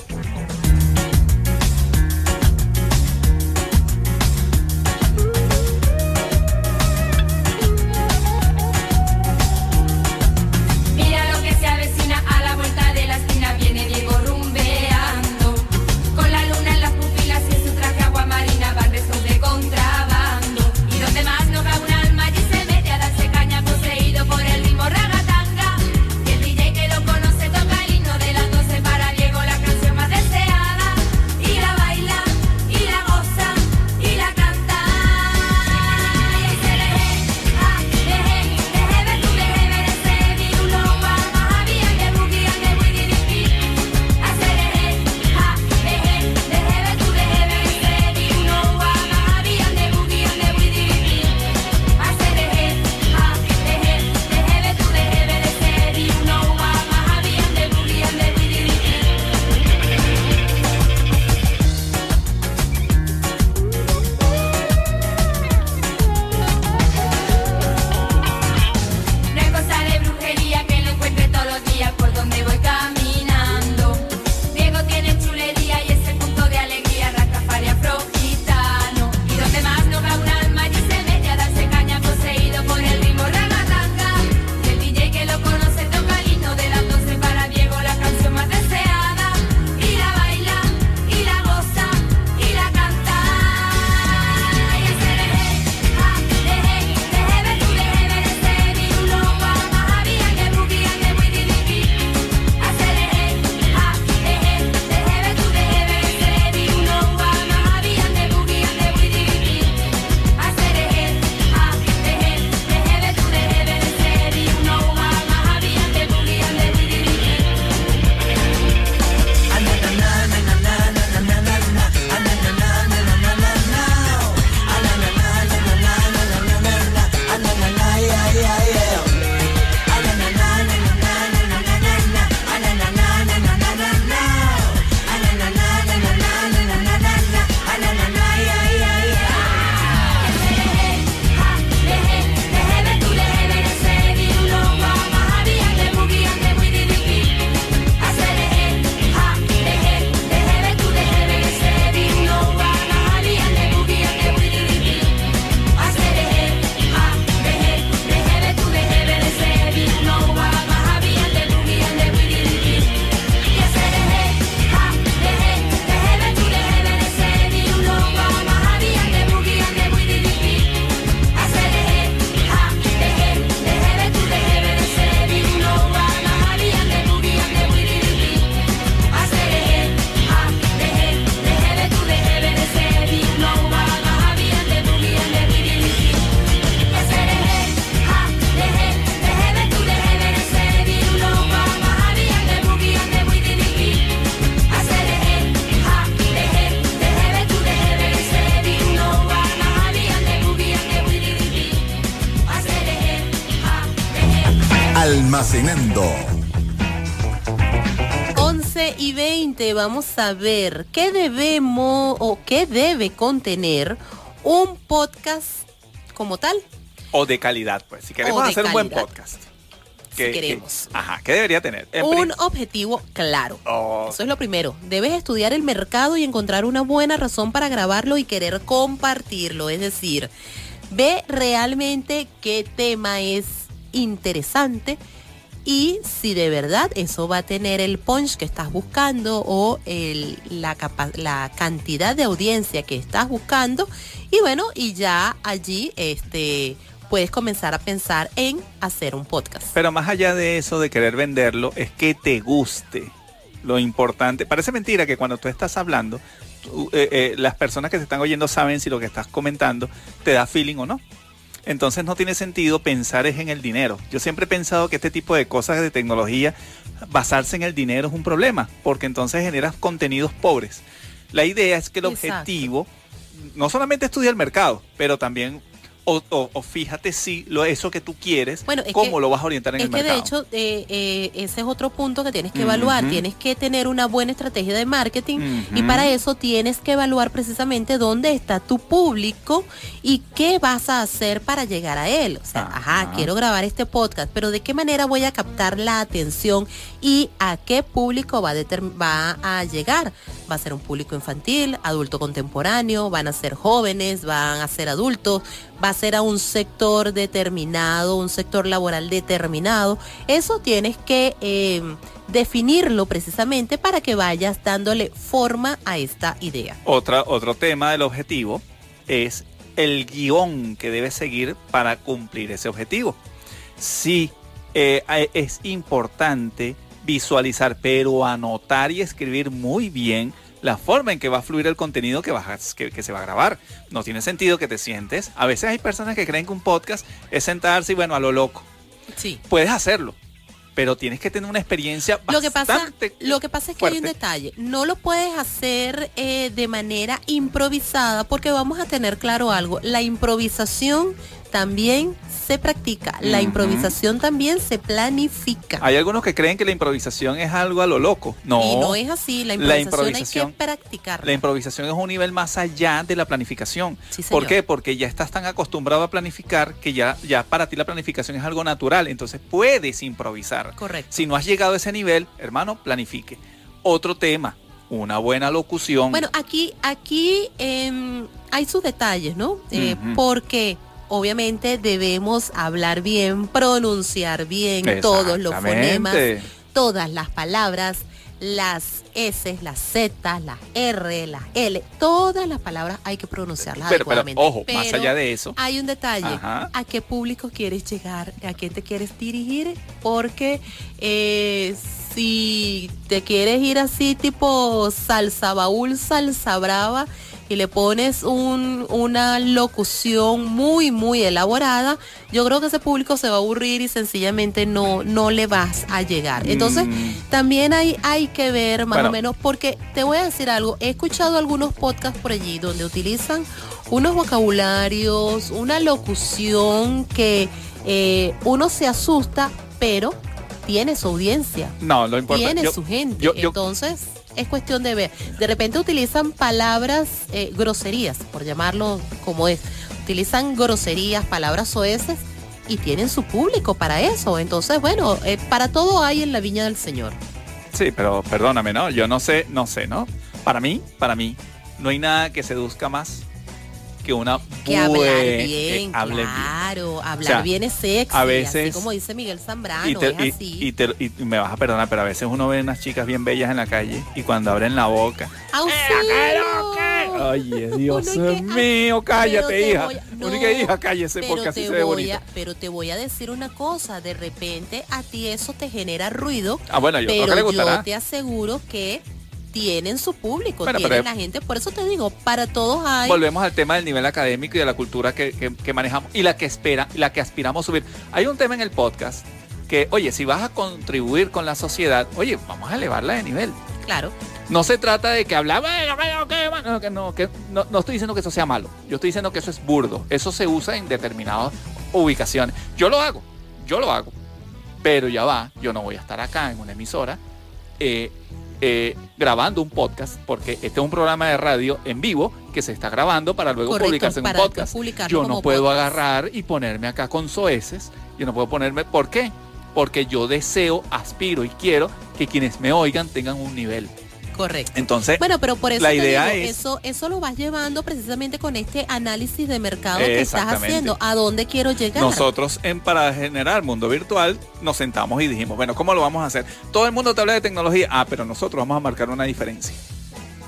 [SPEAKER 4] Y
[SPEAKER 2] 20, vamos a ver qué debemos o qué debe contener un podcast como tal.
[SPEAKER 3] O de calidad, pues. Si queremos hacer un buen
[SPEAKER 2] calidad.
[SPEAKER 3] podcast.
[SPEAKER 2] Si queremos.
[SPEAKER 3] ajá, ¿qué debería tener? En
[SPEAKER 2] Un objetivo claro.
[SPEAKER 3] Oh,
[SPEAKER 2] Eso es lo primero. Debes estudiar el mercado y encontrar una buena razón para grabarlo y querer compartirlo. Es decir, ve realmente qué tema es interesante y si de verdad eso va a tener el punch que estás buscando o la, cantidad de audiencia que estás buscando. Y bueno, y ya allí este, puedes comenzar a pensar en hacer un podcast.
[SPEAKER 3] Pero más allá de eso, de querer venderlo, es que te guste. Lo importante, parece mentira que cuando tú estás hablando, eh, eh, las personas que te están oyendo saben si lo que estás comentando te da feeling o no. Entonces no tiene sentido pensar es en el dinero. Yo siempre he pensado que este tipo de cosas de tecnología, basarse en el dinero es un problema, porque entonces generas contenidos pobres. La idea es que el
[SPEAKER 2] Exacto.
[SPEAKER 3] objetivo no solamente estudia el mercado, pero también o, o- o fíjate si lo eso que tú quieres,
[SPEAKER 2] Bueno, es
[SPEAKER 3] cómo
[SPEAKER 2] que-
[SPEAKER 3] lo vas a orientar en
[SPEAKER 2] Es
[SPEAKER 3] el
[SPEAKER 2] que
[SPEAKER 3] mercado.
[SPEAKER 2] de hecho eh, eh, ese es otro punto que tienes que evaluar. Tienes que tener una buena estrategia de marketing y para eso tienes que evaluar precisamente dónde está tu público y qué vas a hacer para llegar a él. O sea, ajá,
[SPEAKER 3] Ajá.
[SPEAKER 2] quiero grabar este podcast, pero de qué manera voy a captar la atención y a qué público va a, va a llegar. Va a ser un público infantil, adulto contemporáneo, van a ser jóvenes, van a ser adultos, va a ser a un sector determinado, un sector laboral determinado. Eso tienes que eh, definirlo precisamente para que vayas dándole forma a esta idea.
[SPEAKER 3] Otra, otro tema del objetivo es el guion que debes seguir para cumplir ese objetivo. Sí, eh, es importante visualizar, pero anotar y escribir muy bien la forma en que va a fluir el contenido que, vas que, que se va a grabar. No tiene sentido que te sientes. A veces hay personas que creen que un podcast es sentarse y bueno, a lo loco.
[SPEAKER 2] Sí.
[SPEAKER 3] Puedes hacerlo, pero tienes que tener una experiencia
[SPEAKER 2] Lo que pasa,
[SPEAKER 3] bastante
[SPEAKER 2] lo que pasa es que hay un detalle. No lo puedes hacer eh, de manera improvisada porque vamos a tener claro algo. La improvisación también se practica. La improvisación también se planifica.
[SPEAKER 3] Hay algunos que creen que la improvisación es algo a lo loco. No.
[SPEAKER 2] y no es así. La
[SPEAKER 3] la
[SPEAKER 2] improvisación, hay
[SPEAKER 3] improvisación-
[SPEAKER 2] que practicarla.
[SPEAKER 3] La improvisación es un nivel más allá de la planificación.
[SPEAKER 2] Sí,
[SPEAKER 3] ¿Por qué? Porque ya estás tan acostumbrado a planificar que ya, ya para ti la planificación es algo natural. Entonces puedes improvisar.
[SPEAKER 2] Correcto.
[SPEAKER 3] Si no has llegado a ese nivel, hermano, planifique. Otro tema, una buena locución.
[SPEAKER 2] Bueno, aquí, aquí em, hay sus detalles, ¿no? Eh. Porque obviamente debemos hablar bien, pronunciar bien todos los fonemas, todas las palabras, las S, las Z, las R, las L, todas las palabras hay que pronunciarlas
[SPEAKER 3] Pero, pero,
[SPEAKER 2] adecuadamente.
[SPEAKER 3] ojo, más
[SPEAKER 2] Pero
[SPEAKER 3] allá de eso.
[SPEAKER 2] Hay un detalle.
[SPEAKER 3] Ajá.
[SPEAKER 2] ¿A qué público quieres llegar? ¿A quién te quieres dirigir? Porque eh, si te quieres ir así tipo salsa baúl, salsa brava y le pones un- una locución muy, muy elaborada, yo creo que ese público se va a aburrir y sencillamente no, no le vas a llegar. Entonces,
[SPEAKER 3] Mm.
[SPEAKER 2] también hay, hay que ver más
[SPEAKER 3] Bueno.
[SPEAKER 2] o menos, porque te voy a decir algo, he escuchado algunos podcasts por allí donde utilizan unos vocabularios, una locución que eh, uno se asusta, pero tiene su audiencia,
[SPEAKER 3] No, lo importante.
[SPEAKER 2] tiene
[SPEAKER 3] yo-
[SPEAKER 2] su gente.
[SPEAKER 3] yo- yo-
[SPEAKER 2] Entonces, es cuestión de ver. De repente utilizan palabras, eh, groserías, por llamarlo como es. Utilizan groserías, palabras soeces y tienen su público para eso. Entonces, bueno, eh, para todo hay en la viña del Señor.
[SPEAKER 3] Sí, pero perdóname, ¿no? Yo no sé, no sé, ¿no? Para mí, para mí, no hay nada que seduzca más que una
[SPEAKER 2] Que hablar
[SPEAKER 3] buen-
[SPEAKER 2] bien,
[SPEAKER 3] que hable bien.
[SPEAKER 2] claro, hablar
[SPEAKER 3] O sea,
[SPEAKER 2] bien es sexy,
[SPEAKER 3] a
[SPEAKER 2] así
[SPEAKER 3] veces-
[SPEAKER 2] como dice Miguel Zambrano,
[SPEAKER 3] Y, te-
[SPEAKER 2] es
[SPEAKER 3] y-
[SPEAKER 2] así.
[SPEAKER 3] y te- y me vas a perdonar, pero a veces uno ve unas chicas bien bellas en la calle y cuando abren la boca. Oye, Dios
[SPEAKER 2] es que-
[SPEAKER 3] mío, cállate,
[SPEAKER 2] Pero te
[SPEAKER 3] hija.
[SPEAKER 2] voy a-
[SPEAKER 3] Única
[SPEAKER 2] no,
[SPEAKER 3] hija, cállese
[SPEAKER 2] pero
[SPEAKER 3] porque así
[SPEAKER 2] te
[SPEAKER 3] se ve
[SPEAKER 2] voy
[SPEAKER 3] bonita.
[SPEAKER 2] a- Pero te voy a decir una cosa, de repente a ti eso te genera ruido,
[SPEAKER 3] Ah, bueno, yo creo
[SPEAKER 2] pero
[SPEAKER 3] que le
[SPEAKER 2] yo
[SPEAKER 3] gustará.
[SPEAKER 2] te aseguro que tienen su público,
[SPEAKER 3] Bueno,
[SPEAKER 2] tienen la gente, por eso te digo, para todos hay...
[SPEAKER 3] Volvemos al tema del nivel académico y de la cultura que, que- que manejamos y la que espera, la que aspiramos a subir. Hay un tema en el podcast que, oye, si vas a contribuir con la sociedad, oye, vamos a elevarla de nivel.
[SPEAKER 2] Claro,
[SPEAKER 3] No se trata de que hablaba, no, que no, que no, no estoy diciendo que eso sea malo. Yo estoy diciendo que eso es burdo. Eso se usa en determinadas ubicaciones. Yo lo hago, yo lo hago. Pero ya va, yo no voy a estar acá en una emisora eh, eh, grabando un podcast, porque este es un programa de radio en vivo que se está grabando para luego
[SPEAKER 2] Correcto,
[SPEAKER 3] publicarse en un podcast. Yo no puedo
[SPEAKER 2] podcast.
[SPEAKER 3] agarrar y ponerme acá con soeces. Yo no puedo ponerme. ¿Por qué? Porque yo deseo, aspiro y quiero que quienes me oigan tengan un nivel.
[SPEAKER 2] Correcto.
[SPEAKER 3] Entonces,
[SPEAKER 2] Bueno, pero por eso
[SPEAKER 3] la idea
[SPEAKER 2] digo,
[SPEAKER 3] es-
[SPEAKER 2] eso, eso lo vas llevando precisamente con este análisis de mercado que estás haciendo. ¿A dónde quiero llegar?
[SPEAKER 3] Nosotros en para generar mundo virtual nos sentamos y dijimos, bueno, ¿cómo lo vamos a hacer? Todo el mundo te habla de tecnología, ah, pero nosotros vamos a marcar una diferencia.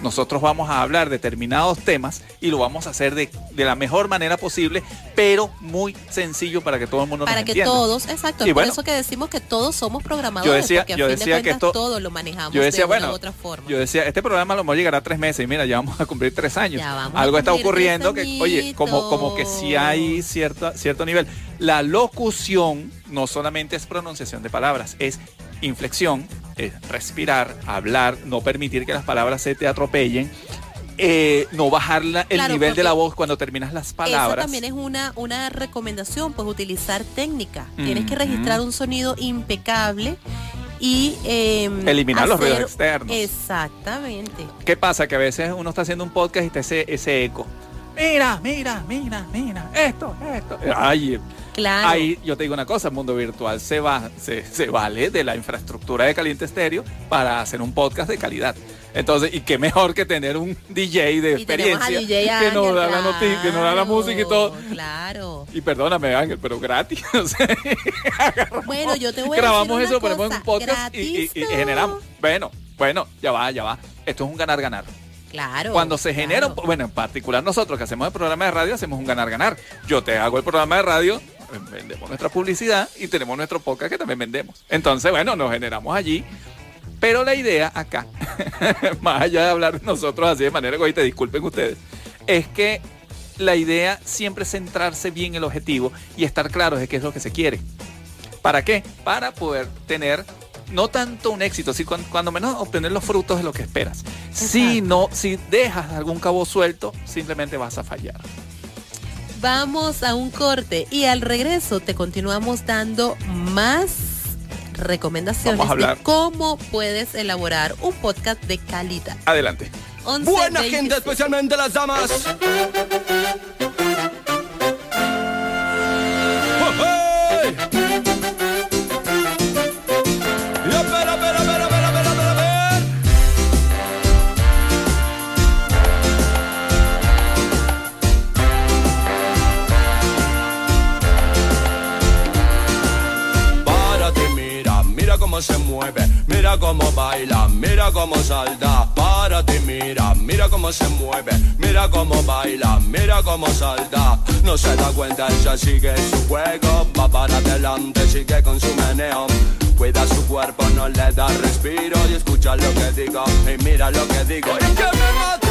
[SPEAKER 3] Nosotros vamos a hablar determinados temas y lo vamos a hacer de, de la mejor manera posible, pero muy sencillo para que todo el mundo
[SPEAKER 2] para
[SPEAKER 3] nos
[SPEAKER 2] que
[SPEAKER 3] entienda.
[SPEAKER 2] todos, exacto,
[SPEAKER 3] Y
[SPEAKER 2] por
[SPEAKER 3] bueno,
[SPEAKER 2] eso que decimos que todos somos programadores,
[SPEAKER 3] Yo decía-
[SPEAKER 2] porque a
[SPEAKER 3] yo
[SPEAKER 2] fin
[SPEAKER 3] decía
[SPEAKER 2] de
[SPEAKER 3] que
[SPEAKER 2] cuentas
[SPEAKER 3] esto-
[SPEAKER 2] todo lo manejamos
[SPEAKER 3] Yo decía,
[SPEAKER 2] de una
[SPEAKER 3] bueno,
[SPEAKER 2] u otra forma.
[SPEAKER 3] yo decía, este programa a lo mejor llegará a tres meses y mira, ya vamos a cumplir tres años.
[SPEAKER 2] Ya vamos a
[SPEAKER 3] Algo está ocurriendo que, oye, como, como que sí hay cierta, cierto nivel. La locución no solamente es pronunciación de palabras, es inflexión, es respirar, hablar, no permitir que las palabras se te atropellen, eh, no bajar la- el
[SPEAKER 2] Claro,
[SPEAKER 3] nivel de la voz cuando terminas las palabras.
[SPEAKER 2] también es una, una recomendación, pues utilizar técnica. Tienes que registrar un sonido impecable y em,
[SPEAKER 3] Eliminar los ruidos externos.
[SPEAKER 2] Exactamente.
[SPEAKER 3] ¿Qué pasa? Que a veces uno está haciendo un podcast y está ese, ese eco. Mira, mira, mira, mira, esto, esto. Ay,
[SPEAKER 2] Claro.
[SPEAKER 3] Ahí yo te digo una cosa, el mundo virtual se, va, se, se vale de la infraestructura de Caliente Estéreo para hacer un podcast de calidad. Entonces, y qué mejor que tener un DJ de
[SPEAKER 2] Y tenemos a
[SPEAKER 3] experiencia que nos da la noticia, que nos da la música y todo.
[SPEAKER 2] Claro.
[SPEAKER 3] Y perdóname, Ángel, pero gratis. Agarramos-
[SPEAKER 2] Bueno, yo te voy a
[SPEAKER 3] grabamos
[SPEAKER 2] decir
[SPEAKER 3] eso,
[SPEAKER 2] una
[SPEAKER 3] ponemos en un podcast y, generamos. Bueno, bueno, ya va, ya va. Esto es un ganar-ganar.
[SPEAKER 2] Claro.
[SPEAKER 3] Cuando se genera,
[SPEAKER 2] claro.
[SPEAKER 3] bueno, en particular nosotros que hacemos el programa de radio, hacemos un ganar-ganar. Yo te hago el programa de radio, vendemos nuestra publicidad y tenemos nuestro podcast que también vendemos. Entonces, bueno, nos generamos allí. Pero la idea acá, más allá de hablar nosotros así de manera egoísta, disculpen ustedes, es que la idea siempre es centrarse bien en el objetivo y estar claros de qué es lo que se quiere. ¿Para qué? Para poder tener no tanto un éxito, sino cuando, menos obtener los frutos de lo que esperas. Si
[SPEAKER 2] Exacto.
[SPEAKER 3] no, si dejas algún cabo suelto, simplemente vas a fallar.
[SPEAKER 2] Vamos a un corte y al regreso te continuamos dando más recomendaciones
[SPEAKER 3] Vamos a hablar.
[SPEAKER 2] de cómo puedes elaborar un podcast de calidad.
[SPEAKER 3] Adelante.
[SPEAKER 2] 11,
[SPEAKER 8] Buena gente,
[SPEAKER 2] 26.
[SPEAKER 8] especialmente las damas. Se mueve, mira cómo baila, mira cómo salta. Párate, mira, mira cómo se mueve, mira cómo baila, mira cómo salta. No se da cuenta, ella sigue su juego, va para adelante, sigue con su meneo. Cuida su cuerpo, no le da respiro y escucha lo que digo y mira lo que digo. ¡Y que me maten!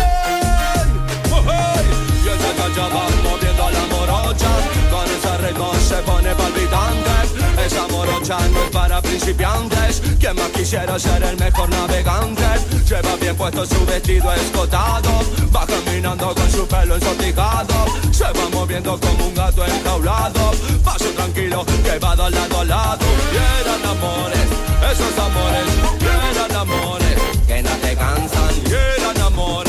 [SPEAKER 8] Y esa cacha va moviendo la morocha Con ese ritmo se pone palpitante. Esa morocha no es para principiantes. Quien más quisiera ser el mejor navegante. Lleva bien puesto su vestido escotado. Va caminando con su pelo ensortijado. Se va moviendo como un gato enjaulado. Paso tranquilo que va de lado a lado. Y amores, esos amores Y amores. Que no te cansan. Y amores,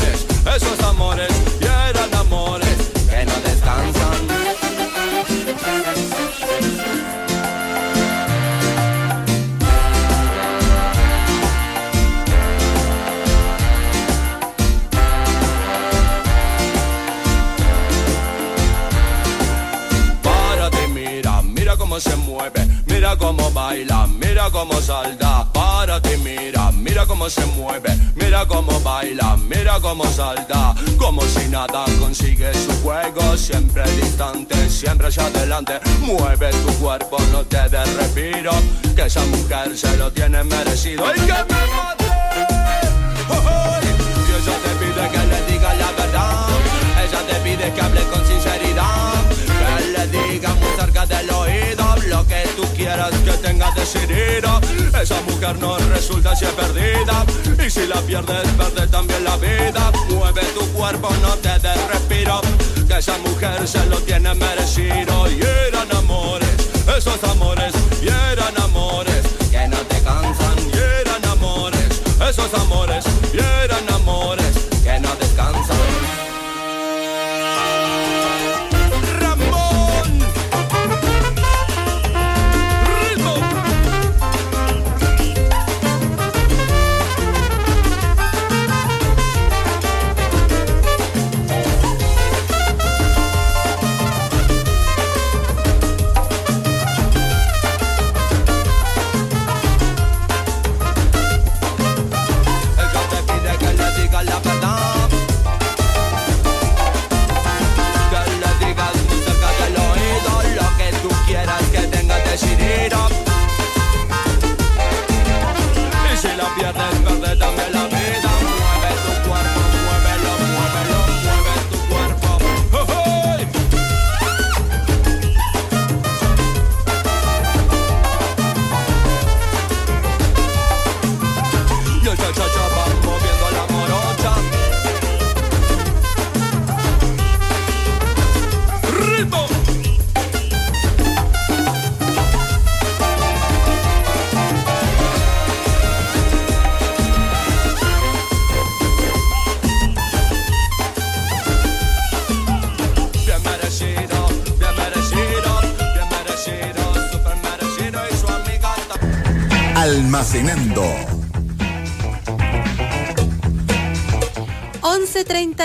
[SPEAKER 8] nada consigue su juego, siempre distante, siempre hacia adelante. Mueve tu cuerpo, no te des respiro, que esa mujer se lo tiene merecido. ¡Y que me mate! ¡Oh, oh! Y ella te pide que le diga la verdad, ella te pide que hable con sinceridad. Le diga muy cerca del oído lo que tú quieras que tenga decidido. Esa mujer no resulta si es perdida. Y si la pierdes, pierdes también la vida. Mueve tu cuerpo, no te des respiro. Que esa mujer se lo tiene merecido. Y eran amores, esos amores, y eran amores.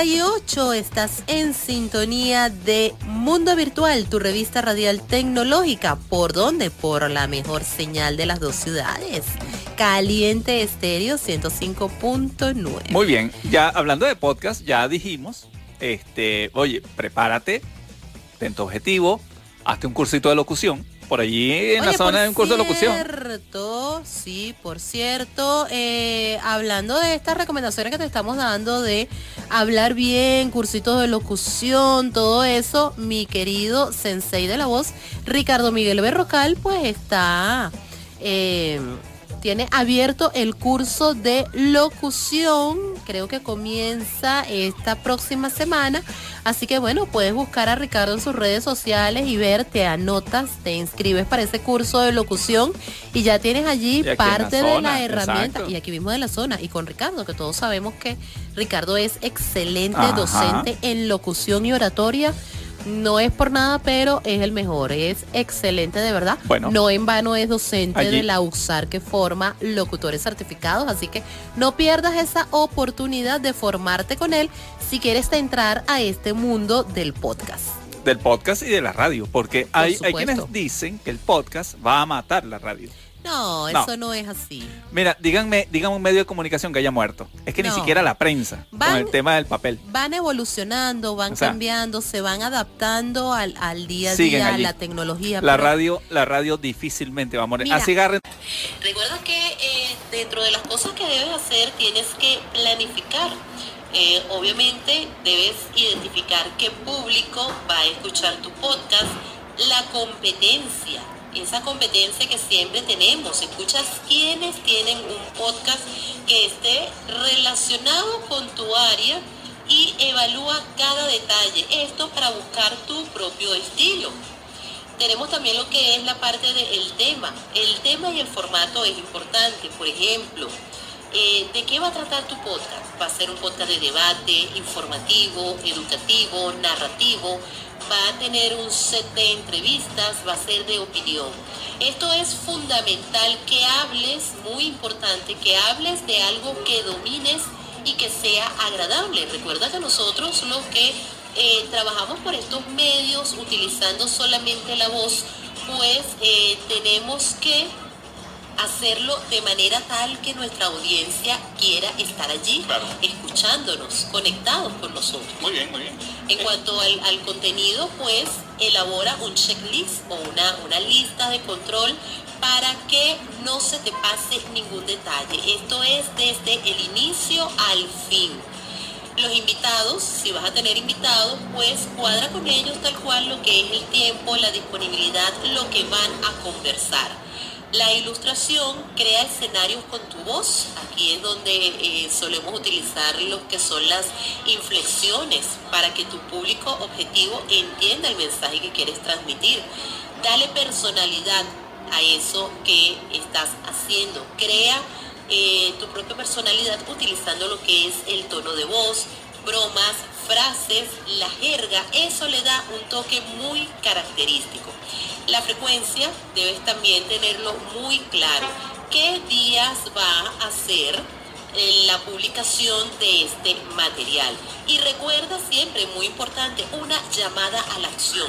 [SPEAKER 2] 1138, estás en sintonía de Mundo Virtual, tu revista radial tecnológica. ¿Por dónde? Por la mejor señal de las dos ciudades. Caliente Estéreo 105.9.
[SPEAKER 3] Muy bien, ya hablando de podcast, ya dijimos, este, oye, prepárate, ten tu objetivo, hazte un cursito de locución. Por allí en la zona hay un curso de locución.
[SPEAKER 2] cierto, sí, por cierto, eh, hablando de estas recomendaciones que te estamos dando de hablar bien, cursitos de locución, todo eso, mi querido sensei de la voz, Ricardo Miguel Berrocal, pues está, eh, tiene abierto el curso de locución, creo que comienza esta próxima semana, así que bueno, puedes buscar a Ricardo en sus redes sociales y ver, te anotas, te inscribes para ese curso de locución y ya tienes allí
[SPEAKER 3] la
[SPEAKER 2] parte de la herramienta
[SPEAKER 3] exacto.
[SPEAKER 2] y aquí mismo de la zona y con Ricardo, que todos sabemos que Ricardo es excelente
[SPEAKER 3] Ajá.
[SPEAKER 2] docente en locución y oratoria. No es por nada, pero es el mejor, es excelente de verdad.
[SPEAKER 3] Bueno.
[SPEAKER 2] no en vano es docente
[SPEAKER 3] Allí-
[SPEAKER 2] de la UXAR que forma locutores certificados, así que no pierdas esa oportunidad de formarte con él si quieres entrar a este mundo del podcast.
[SPEAKER 3] Del podcast y de la radio, porque hay, quienes dicen que el podcast va a matar la radio.
[SPEAKER 2] No, eso no es así.
[SPEAKER 3] Mira, díganme, díganme un medio de comunicación que haya muerto. Es que ni siquiera la prensa, con
[SPEAKER 2] Van-
[SPEAKER 3] el tema del papel.
[SPEAKER 2] Van evolucionando, van
[SPEAKER 3] O sea,
[SPEAKER 2] cambiando, se van adaptando al, al día a día, a la tecnología.
[SPEAKER 3] La
[SPEAKER 2] pero-
[SPEAKER 3] radio, la radio difícilmente va a morir.
[SPEAKER 2] Mira.
[SPEAKER 3] Así agarren.
[SPEAKER 2] Recuerda que eh, dentro de las cosas que debes hacer tienes que planificar. Eh, obviamente debes identificar qué público va a escuchar tu podcast, la competencia, esa competencia que siempre tenemos. Escuchas quienes tienen un podcast que esté relacionado con tu área y evalúa cada detalle. Esto para buscar tu propio estilo tenemos también lo que es la parte del tema. El tema y el formato es importante. Por ejemplo, eh, ¿de qué va a tratar tu podcast? ¿Va a ser un podcast de debate, informativo, educativo, narrativo? ¿Va a tener un set de entrevistas? ¿Va a ser de opinión? Esto es fundamental que hables, muy importante, que hables de algo que domines y que sea agradable. Recuerda que nosotros los que eh, trabajamos por estos medios utilizando solamente la voz, pues eh, tenemos que hacerlo de manera tal que nuestra audiencia quiera estar allí,
[SPEAKER 3] Claro.
[SPEAKER 2] escuchándonos, conectados con nosotros.
[SPEAKER 3] Muy bien, muy bien.
[SPEAKER 2] En cuanto al, al contenido, pues elabora un checklist o una, una lista de control para que no se te pase ningún detalle. Esto es desde el inicio al fin. Los invitados, si vas a tener invitados, pues cuadra con ellos tal cual lo que es el tiempo, la disponibilidad, lo que van a conversar. La ilustración crea escenarios con tu voz. Aquí es donde eh, solemos utilizar lo que son las inflexiones para que tu público objetivo entienda el mensaje que quieres transmitir. Dale personalidad a eso que estás haciendo. Crea eh, tu propia personalidad utilizando lo que es el tono de voz, bromas, frases, la jerga. Eso le da un toque muy característico. La frecuencia debes también tenerlo muy claro. ¿Qué días va a ser eh, la publicación de este material? Y recuerda siempre, muy importante, una llamada a la acción.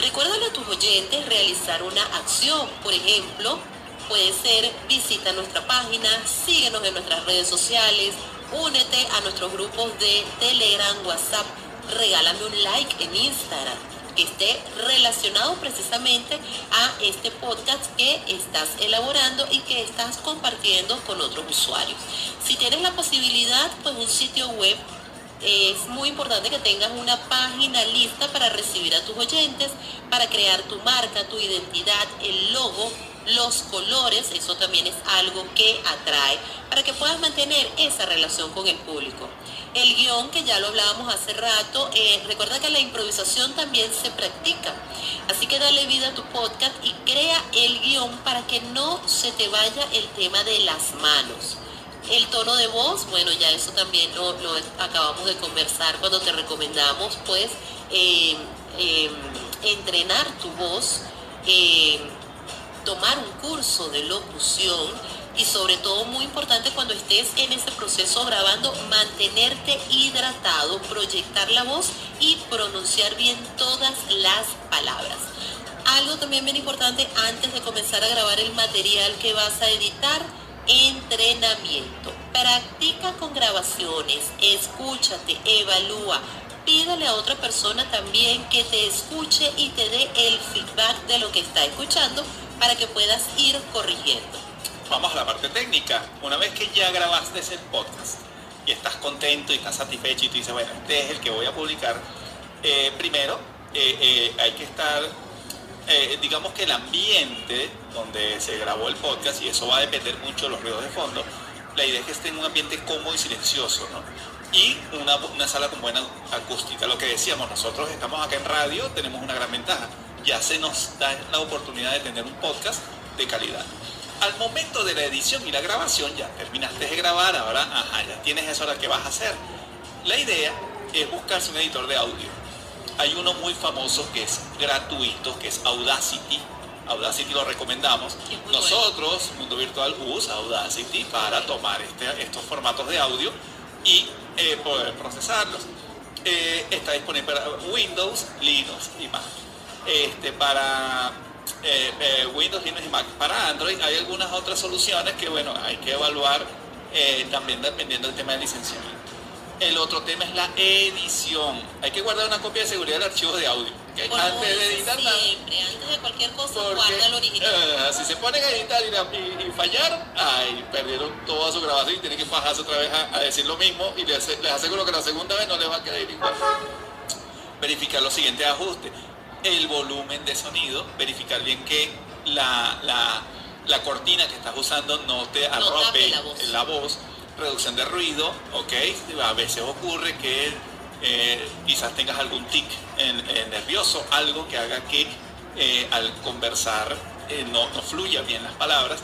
[SPEAKER 2] Recuérdale a tus oyentes realizar una acción. Por ejemplo, puede ser visita nuestra página, síguenos en nuestras redes sociales, únete a nuestros grupos de Telegram, WhatsApp, regálame un like en Instagram esté relacionado precisamente a este podcast que estás elaborando y que estás compartiendo con otros usuarios. Si tienes la posibilidad, pues un sitio web es muy importante que tengas una página lista para recibir a tus oyentes, para crear tu marca, tu identidad, el logo, los colores, eso también es algo que atrae, para que puedas mantener esa relación con el público. El guion, que ya lo hablábamos hace rato, eh, recuerda que la improvisación también se practica. Así que dale vida a tu podcast y crea el guion para que no se te vaya el tema de las manos. El tono de voz, bueno, ya eso también lo, acabamos de conversar cuando te recomendamos, pues, eh, eh, entrenar tu voz, tomar un curso de locución y sobre todo muy importante cuando estés en ese proceso grabando, mantenerte hidratado, proyectar la voz y pronunciar bien todas las palabras. Algo también bien importante antes de comenzar a grabar el material que vas a editar, entrenamiento. Practica con grabaciones, escúchate, evalúa. Pídale a otra persona también que te escuche y te dé el feedback de lo que está escuchando para que puedas ir corrigiendo.
[SPEAKER 3] Vamos a la parte técnica. Una vez que ya grabaste ese podcast y estás contento y estás satisfecho y tú dices, bueno, este es el que voy a publicar, eh, primero eh, eh, hay que estar, digamos que el ambiente donde se grabó el podcast, y eso va a depender mucho de los ruidos de fondo, la idea es que esté en un ambiente cómodo y silencioso, ¿no? Y una, una sala con buena acústica. Lo que decíamos, nosotros estamos acá en radio, tenemos una gran ventaja. Ya se nos da la oportunidad de tener un podcast de calidad. Al momento de la edición y la grabación, ya terminaste de grabar, ahora ajá, ya tienes eso ahora que vas a hacer. La idea es buscarse un editor de audio. Hay uno muy famoso que es gratuito, que es Audacity. Audacity lo recomendamos. Nosotros, Mundo Virtual, usa Audacity para tomar este- estos formatos de audio y eh, poder procesarlos. Eh, está disponible para Windows, Linux y Mac. Este, para eh, eh, Windows, Linux y Mac. Para Android hay algunas otras soluciones que bueno, hay que evaluar eh, también dependiendo del tema de licenciamiento. El otro tema es la edición. Hay que guardar una copia de seguridad del archivo de audio. ¿ok?
[SPEAKER 2] Como
[SPEAKER 3] Antes de editar
[SPEAKER 2] siempre, antes de cualquier cosa,
[SPEAKER 3] Porque,
[SPEAKER 2] guarda el original.
[SPEAKER 3] si se ponen a editar y, y- y fallar, ay, perdieron toda su grabación y tienen que bajarse otra vez a, a decir lo mismo y les, les aseguro que la segunda vez no les va a quedar igual. Verificar los siguientes ajustes. El volumen de sonido, verificar bien que la, la- la cortina que estás usando no te
[SPEAKER 2] No
[SPEAKER 3] arrope
[SPEAKER 2] la voz.
[SPEAKER 3] la voz. Reducción de ruido, ok. A veces ocurre que eh, quizás tengas algún tic en- en nervioso, algo que haga que eh, al conversar eh, no, no fluya bien las palabras,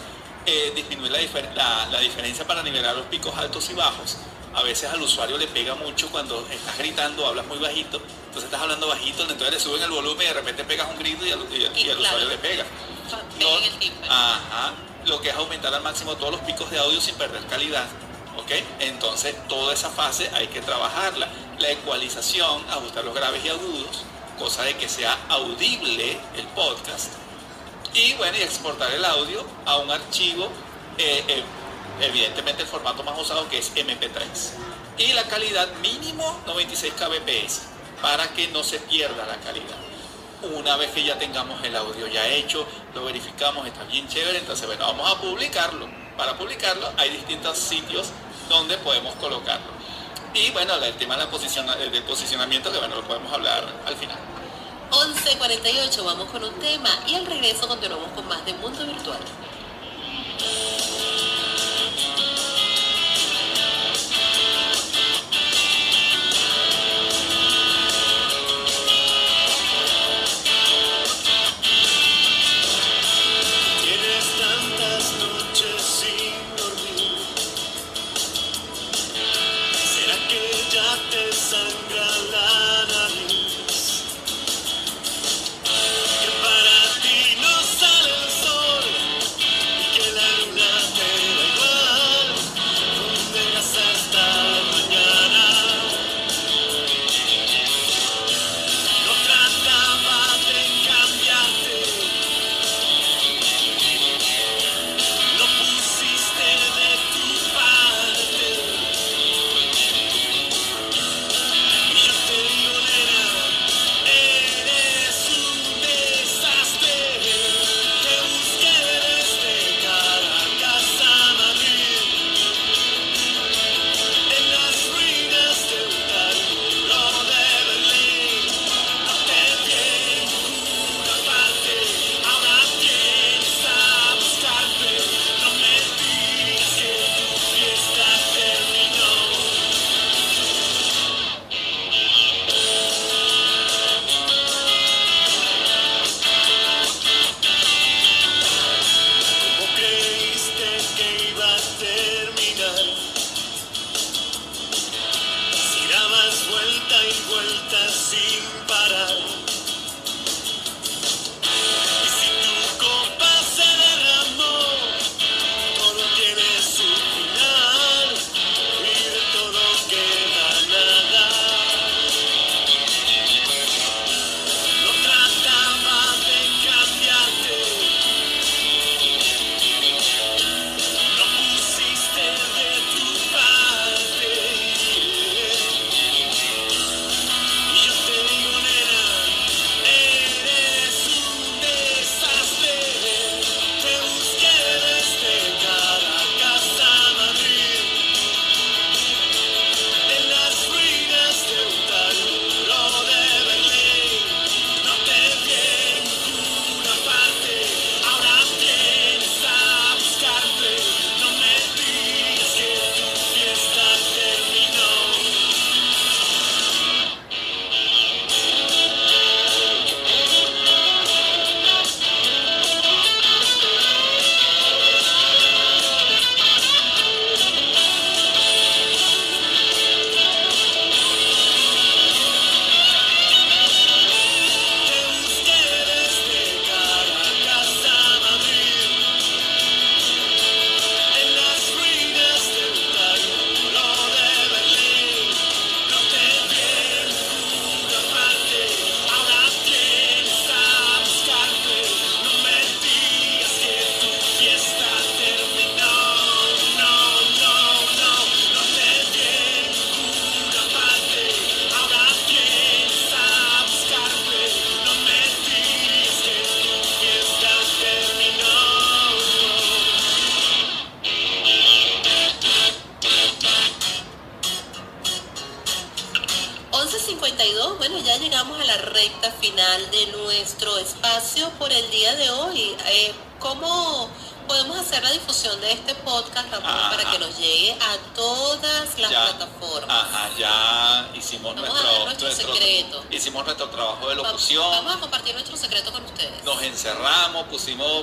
[SPEAKER 3] disminuir la, difer- la- la diferencia para nivelar los picos altos y bajos. A veces al usuario le pega mucho cuando estás gritando, hablas muy bajito, entonces estás hablando bajito, entonces le suben el volumen y de repente pegas un grito y al, y
[SPEAKER 2] Y
[SPEAKER 3] y al
[SPEAKER 2] claro.
[SPEAKER 3] usuario le pega.
[SPEAKER 2] El tímpano.
[SPEAKER 3] Ajá, lo que es aumentar al máximo todos los picos de audio sin perder calidad. ¿Ok? Entonces, toda esa fase hay que trabajarla. La ecualización, ajustar los graves y agudos, cosa de que sea audible el podcast. Y bueno, y exportar el audio a un archivo, eh, eh, evidentemente el formato más usado que es MP3. Y la calidad mínimo 96 kbps para que no se pierda la calidad. Una vez que ya tengamos el audio ya hecho, lo verificamos, está bien chévere, entonces bueno, vamos a publicarlo. Para publicarlo hay distintos sitios donde podemos colocarlo. Y bueno, el tema de del posicionamiento, que bueno, lo podemos hablar al final.
[SPEAKER 2] 11.48, vamos con un tema y al regreso continuamos con más de Mundo Virtual.
[SPEAKER 3] Thank you.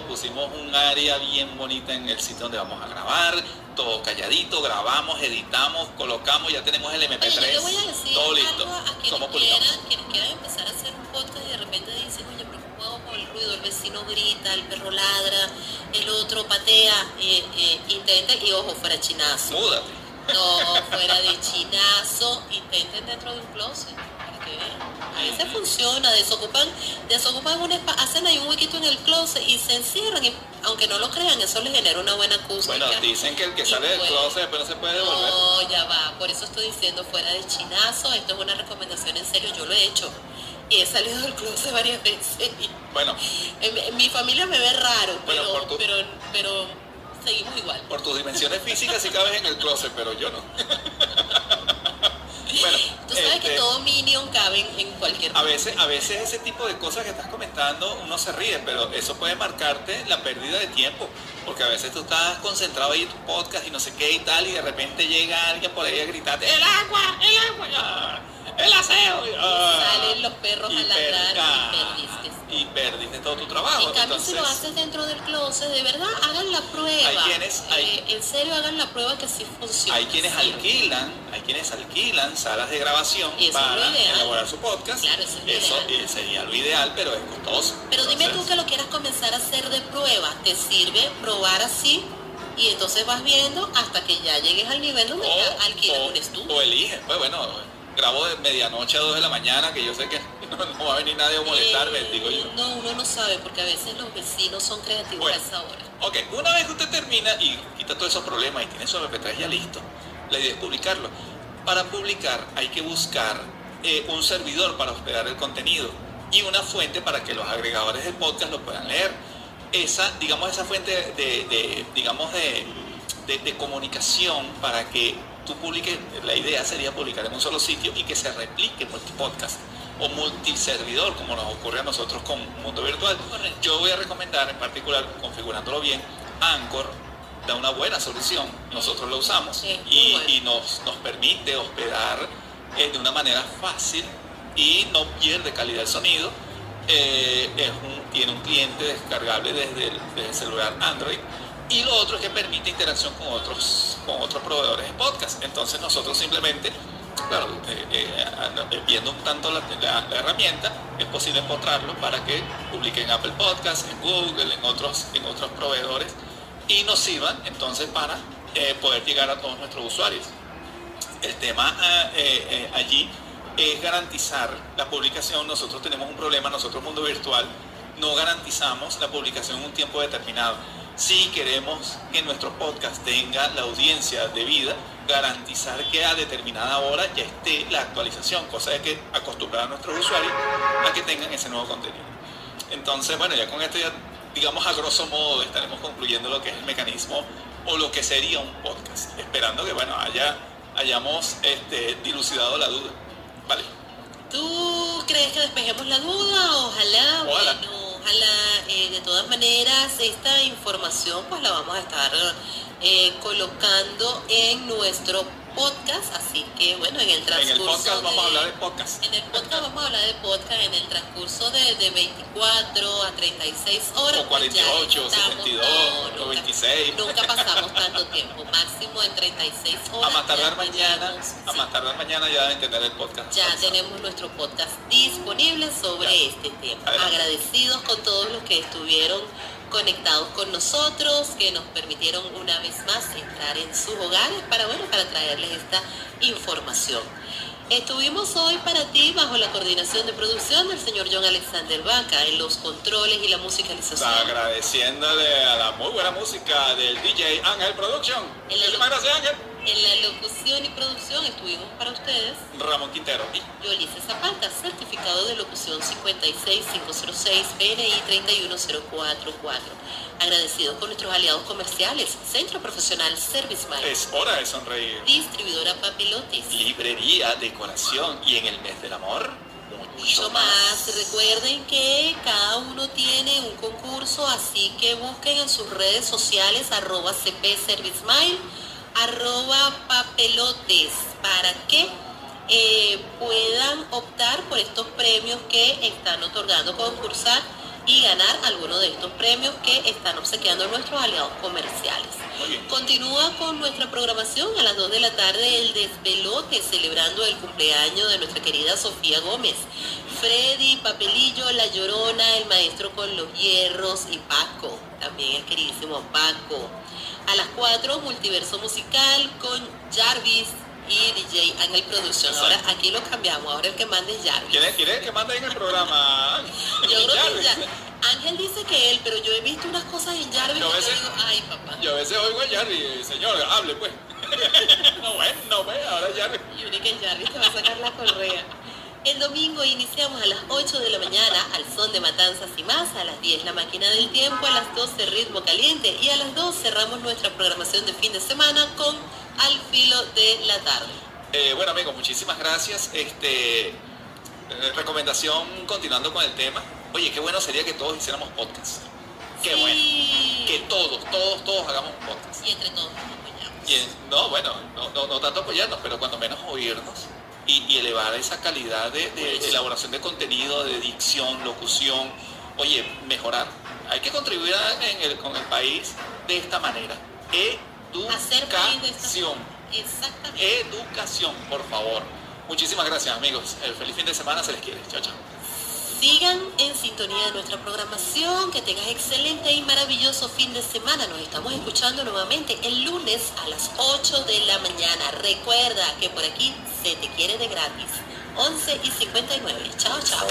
[SPEAKER 3] Pusimos, un área bien bonita en el sitio donde vamos a grabar, todo calladito, grabamos, editamos, colocamos, ya tenemos el MP3,
[SPEAKER 2] Oye, yo voy a decir
[SPEAKER 3] todo
[SPEAKER 2] algo
[SPEAKER 3] listo.
[SPEAKER 2] a quienes
[SPEAKER 3] ¿Cómo publicamos?
[SPEAKER 2] quieran, quienes quieran empezar a hacer un podcast y de repente dicen, oye, pero ¿cómo hago con el ruido? El vecino grita, el perro ladra, el otro patea, eh, eh, intenten, y ojo, fuera chinazo.
[SPEAKER 3] Múdate.
[SPEAKER 2] No, fuera de chinazo, intenten dentro de un closet, para que vean. A veces funciona, desocupan, desocupan un espacio, hacen ahí un huequito en el closet y se encierran, y aunque no lo crean, eso les genera una buena acústica.
[SPEAKER 3] Bueno, dicen que el que sale del closet después no se puede devolver.
[SPEAKER 2] No, ya va. Por eso estoy diciendo fuera de chinazo. Esto es una recomendación en serio. Yo lo he hecho. Y he salido del closet varias veces.
[SPEAKER 3] Bueno,
[SPEAKER 2] en, en mi familia me ve raro, pero,
[SPEAKER 3] tu-
[SPEAKER 2] pero, pero seguimos igual.
[SPEAKER 3] por tus dimensiones físicas sí cabes en el closet, pero yo no. bueno,
[SPEAKER 2] Tú sabes que
[SPEAKER 3] este,
[SPEAKER 2] todo minion cabe en, en cualquier
[SPEAKER 3] A veces, a veces ese tipo de cosas que estás comentando uno se ríe, pero eso puede marcarte la pérdida de tiempo, porque a veces tú estás concentrado ahí en tu podcast y no sé qué y tal, y de repente llega alguien por ahí a gritarte, ¡el agua! ¡el agua! ah, ¡el aseo! ah".
[SPEAKER 2] Salen los perros
[SPEAKER 3] y
[SPEAKER 2] a ladrar
[SPEAKER 3] ah,
[SPEAKER 2] y perdiste.
[SPEAKER 3] y perdiste todo tu trabajo.
[SPEAKER 2] En cambio, si lo haces dentro del closet, de verdad, hagan la prueba.
[SPEAKER 3] Hay quienes- hay-
[SPEAKER 2] Eh, en serio, hagan la prueba que sí funciona.
[SPEAKER 3] hay quienes alquilan, hay quienes alquilan salas de grabación
[SPEAKER 2] eso
[SPEAKER 3] para elaborar su podcast.
[SPEAKER 2] Claro, eso es
[SPEAKER 3] Eso
[SPEAKER 2] ideal.
[SPEAKER 3] eh, sería lo ideal, pero es costoso.
[SPEAKER 2] Pero dime tú que lo quieras comenzar a hacer de prueba, ¿te sirve probar así? Y entonces vas viendo hasta que ya llegues al nivel donde ya alquilas
[SPEAKER 3] o,
[SPEAKER 2] un estudio.
[SPEAKER 3] o elige. Pues bueno, grabo de medianoche a 2 de la mañana, que yo sé que no, no va a venir nadie a molestarme,
[SPEAKER 2] Eh,
[SPEAKER 3] digo yo.
[SPEAKER 2] No, uno no sabe porque a veces los vecinos son creativos
[SPEAKER 3] Bueno.
[SPEAKER 2] a esa hora.
[SPEAKER 3] Ok, una vez que usted termina y quita todos esos problemas y tiene su MP3 ya listo, la idea es publicarlo. Para publicar hay que buscar eh, un servidor para hospedar el contenido y una fuente para que los agregadores del podcast lo puedan leer. Esa, digamos, esa fuente de, de, digamos, de, de- de comunicación para que tú publiques, la idea sería publicar en un solo sitio y que se replique multipodcast o multiservidor, como nos ocurre a nosotros con Mundo Virtual. Yo voy a recomendar en particular, configurándolo bien, Anchor da una buena solución, nosotros lo usamos
[SPEAKER 2] Sí,
[SPEAKER 3] y,
[SPEAKER 2] bueno.
[SPEAKER 3] y nos, nos permite hospedar eh, de una manera fácil y no pierde calidad el sonido. Eh, es un- tiene un cliente descargable desde el, celular Android y lo otro es que permite interacción con otros, con otros proveedores de podcast. Entonces nosotros simplemente, claro, eh, eh, viendo un tanto la, la- herramienta, es posible encontrarlo para que publiquen en Apple Podcast, en Google, en otros, en otros proveedores y nos sirvan entonces para eh, poder llegar a todos nuestros usuarios. El tema ah, allí es garantizar la publicación. Nosotros tenemos un problema, nosotros Mundo Virtual no garantizamos la publicación en un tiempo determinado. Si queremos que nuestro podcast tenga la audiencia debida, garantizar que a determinada hora ya esté la actualización, cosa de que acostumbrar a nuestros usuarios a que tengan ese nuevo contenido. Entonces, bueno, ya con esto ya, digamos, a grosso modo estaremos concluyendo lo que es el mecanismo o lo que sería un podcast, esperando que, bueno, haya, hayamos este, dilucidado la duda. Vale.
[SPEAKER 2] ¿Tú crees que despejemos la duda? Ojalá,
[SPEAKER 3] Ojalá.
[SPEAKER 2] bueno, ojalá. eh, de todas maneras, esta información pues la vamos a estar eh, colocando en nuestro podcast, así que bueno, en el
[SPEAKER 3] En
[SPEAKER 2] transcurso
[SPEAKER 3] el podcast vamos a
[SPEAKER 2] de-
[SPEAKER 3] hablar de podcast.
[SPEAKER 2] En el podcast vamos a hablar de podcast en el transcurso de, de 24 a 36 horas.
[SPEAKER 3] O
[SPEAKER 2] pues ya
[SPEAKER 3] 48,
[SPEAKER 2] estamos-
[SPEAKER 3] 72,
[SPEAKER 2] no,
[SPEAKER 3] o
[SPEAKER 2] nunca-
[SPEAKER 3] 26.
[SPEAKER 2] Nunca pasamos tanto tiempo, máximo en 36 horas.
[SPEAKER 3] A más tardar mañana,
[SPEAKER 2] tenemos-
[SPEAKER 3] a más tardar mañana ya deben tener el podcast.
[SPEAKER 2] Ya tenemos nuestro podcast disponible sobre
[SPEAKER 3] Ya.
[SPEAKER 2] este tema.
[SPEAKER 3] Adelante.
[SPEAKER 2] Agradecidos con todos los que estuvieron conectados con nosotros, que nos permitieron una vez más entrar en sus hogares para, bueno, para traerles esta información. Estuvimos hoy para ti bajo la coordinación de producción del señor John Alexander Vaca en los controles y la musicalización.
[SPEAKER 3] Agradeciéndole a la muy buena música del DJ Ángel Production. Muchísimas gracias Ángel.
[SPEAKER 2] En la locución y producción estuvimos para ustedes
[SPEAKER 3] Ramón Quintero. Y
[SPEAKER 2] Yolice Zapata, certificado de locución 56506 PNI 310444. Agradecidos con nuestros aliados comerciales, Centro Profesional Service Mile,
[SPEAKER 3] es hora de sonreír.
[SPEAKER 2] Distribuidora Papelotes.
[SPEAKER 3] Librería, decoración y en el mes del amor,
[SPEAKER 2] mucho más. Recuerden que cada uno tiene un concurso, así que busquen en sus redes sociales arroba CP Service Mile, arroba papelotes, para que eh, puedan optar por estos premios que están otorgando concursar y ganar algunos de estos premios que están obsequiando nuestros aliados comerciales. Continúa con nuestra programación a las 2 de la tarde el desvelote celebrando el cumpleaños de nuestra querida Sofía Gómez. Freddy, Papelillo, La Llorona, el maestro con los hierros y Paco, también el queridísimo Paco. A las 4, multiverso musical con Jarvis y DJ Ángel Producción. Ahora aquí lo cambiamos, ahora el que manda es Jarvis.
[SPEAKER 3] ¿Quién es, quién es el que manda en el programa?
[SPEAKER 2] Yo creo que
[SPEAKER 3] Jarvis.
[SPEAKER 2] ya. Ángel dice que él, pero yo he visto unas cosas en Jarvis
[SPEAKER 3] Yo a
[SPEAKER 2] que yo
[SPEAKER 3] veces-
[SPEAKER 2] digo, ay papá.
[SPEAKER 3] Yo a veces oigo a Jarvis, señor, hable pues. no ve, no ve, ahora Jarvis.
[SPEAKER 2] Y una que Jarvis te va a sacar la correa. El domingo iniciamos a las 8 de la mañana al son de matanzas y más, a las 10 la máquina del tiempo, a las 12 ritmo caliente y a las 2 cerramos nuestra programación de fin de semana con Al filo de la tarde.
[SPEAKER 3] Eh, bueno amigos, muchísimas gracias. Este eh, recomendación continuando con el tema. Oye, qué bueno sería que todos hiciéramos podcast. Qué
[SPEAKER 2] Sí.
[SPEAKER 3] bueno. Que todos, todos, todos hagamos un podcast.
[SPEAKER 2] Y entre todos nos apoyamos.
[SPEAKER 3] Y en- no, bueno, no, no, no tanto apoyarnos, pero cuando menos oírnos y, y elevar esa calidad de, de
[SPEAKER 2] Pues.
[SPEAKER 3] elaboración de contenido, de dicción, locución. Oye, mejorar. Hay que contribuir a- en el- con el país de esta manera. Educación.
[SPEAKER 2] Exactamente.
[SPEAKER 3] Educación, por favor. Muchísimas gracias, amigos. El feliz fin de semana se les quiere. Chao, chao.
[SPEAKER 2] Sigan en sintonía de nuestra programación, que tengas excelente y maravilloso fin de semana. Nos estamos escuchando nuevamente el lunes a las 8 de la mañana. Recuerda que por aquí se te quiere de gratis. 11 y 59. Chao, chao.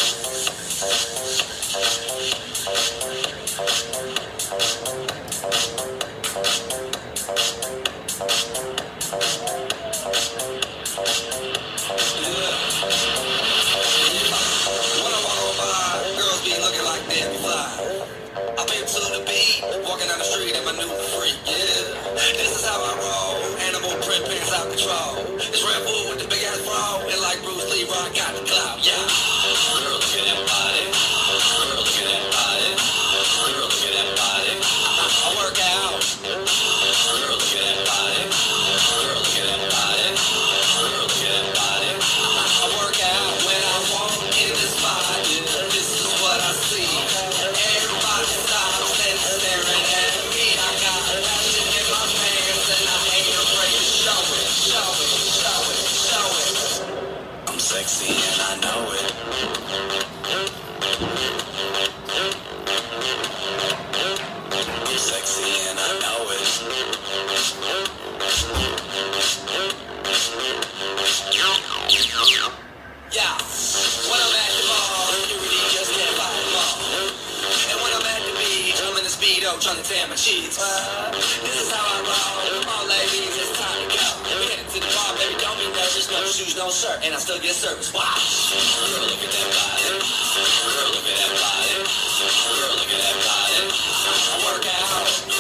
[SPEAKER 9] I've been to the beat, walking down the street in my new freak, yeah. This is how I roll, animal print pants out control. It's Red Bull with the big ass bra, and like Bruce Lee, I got the clout, yeah. Shirt, and I still get service. Wow. Girl, look at that body. Girl, look at that body. Girl, look at that body. Work out.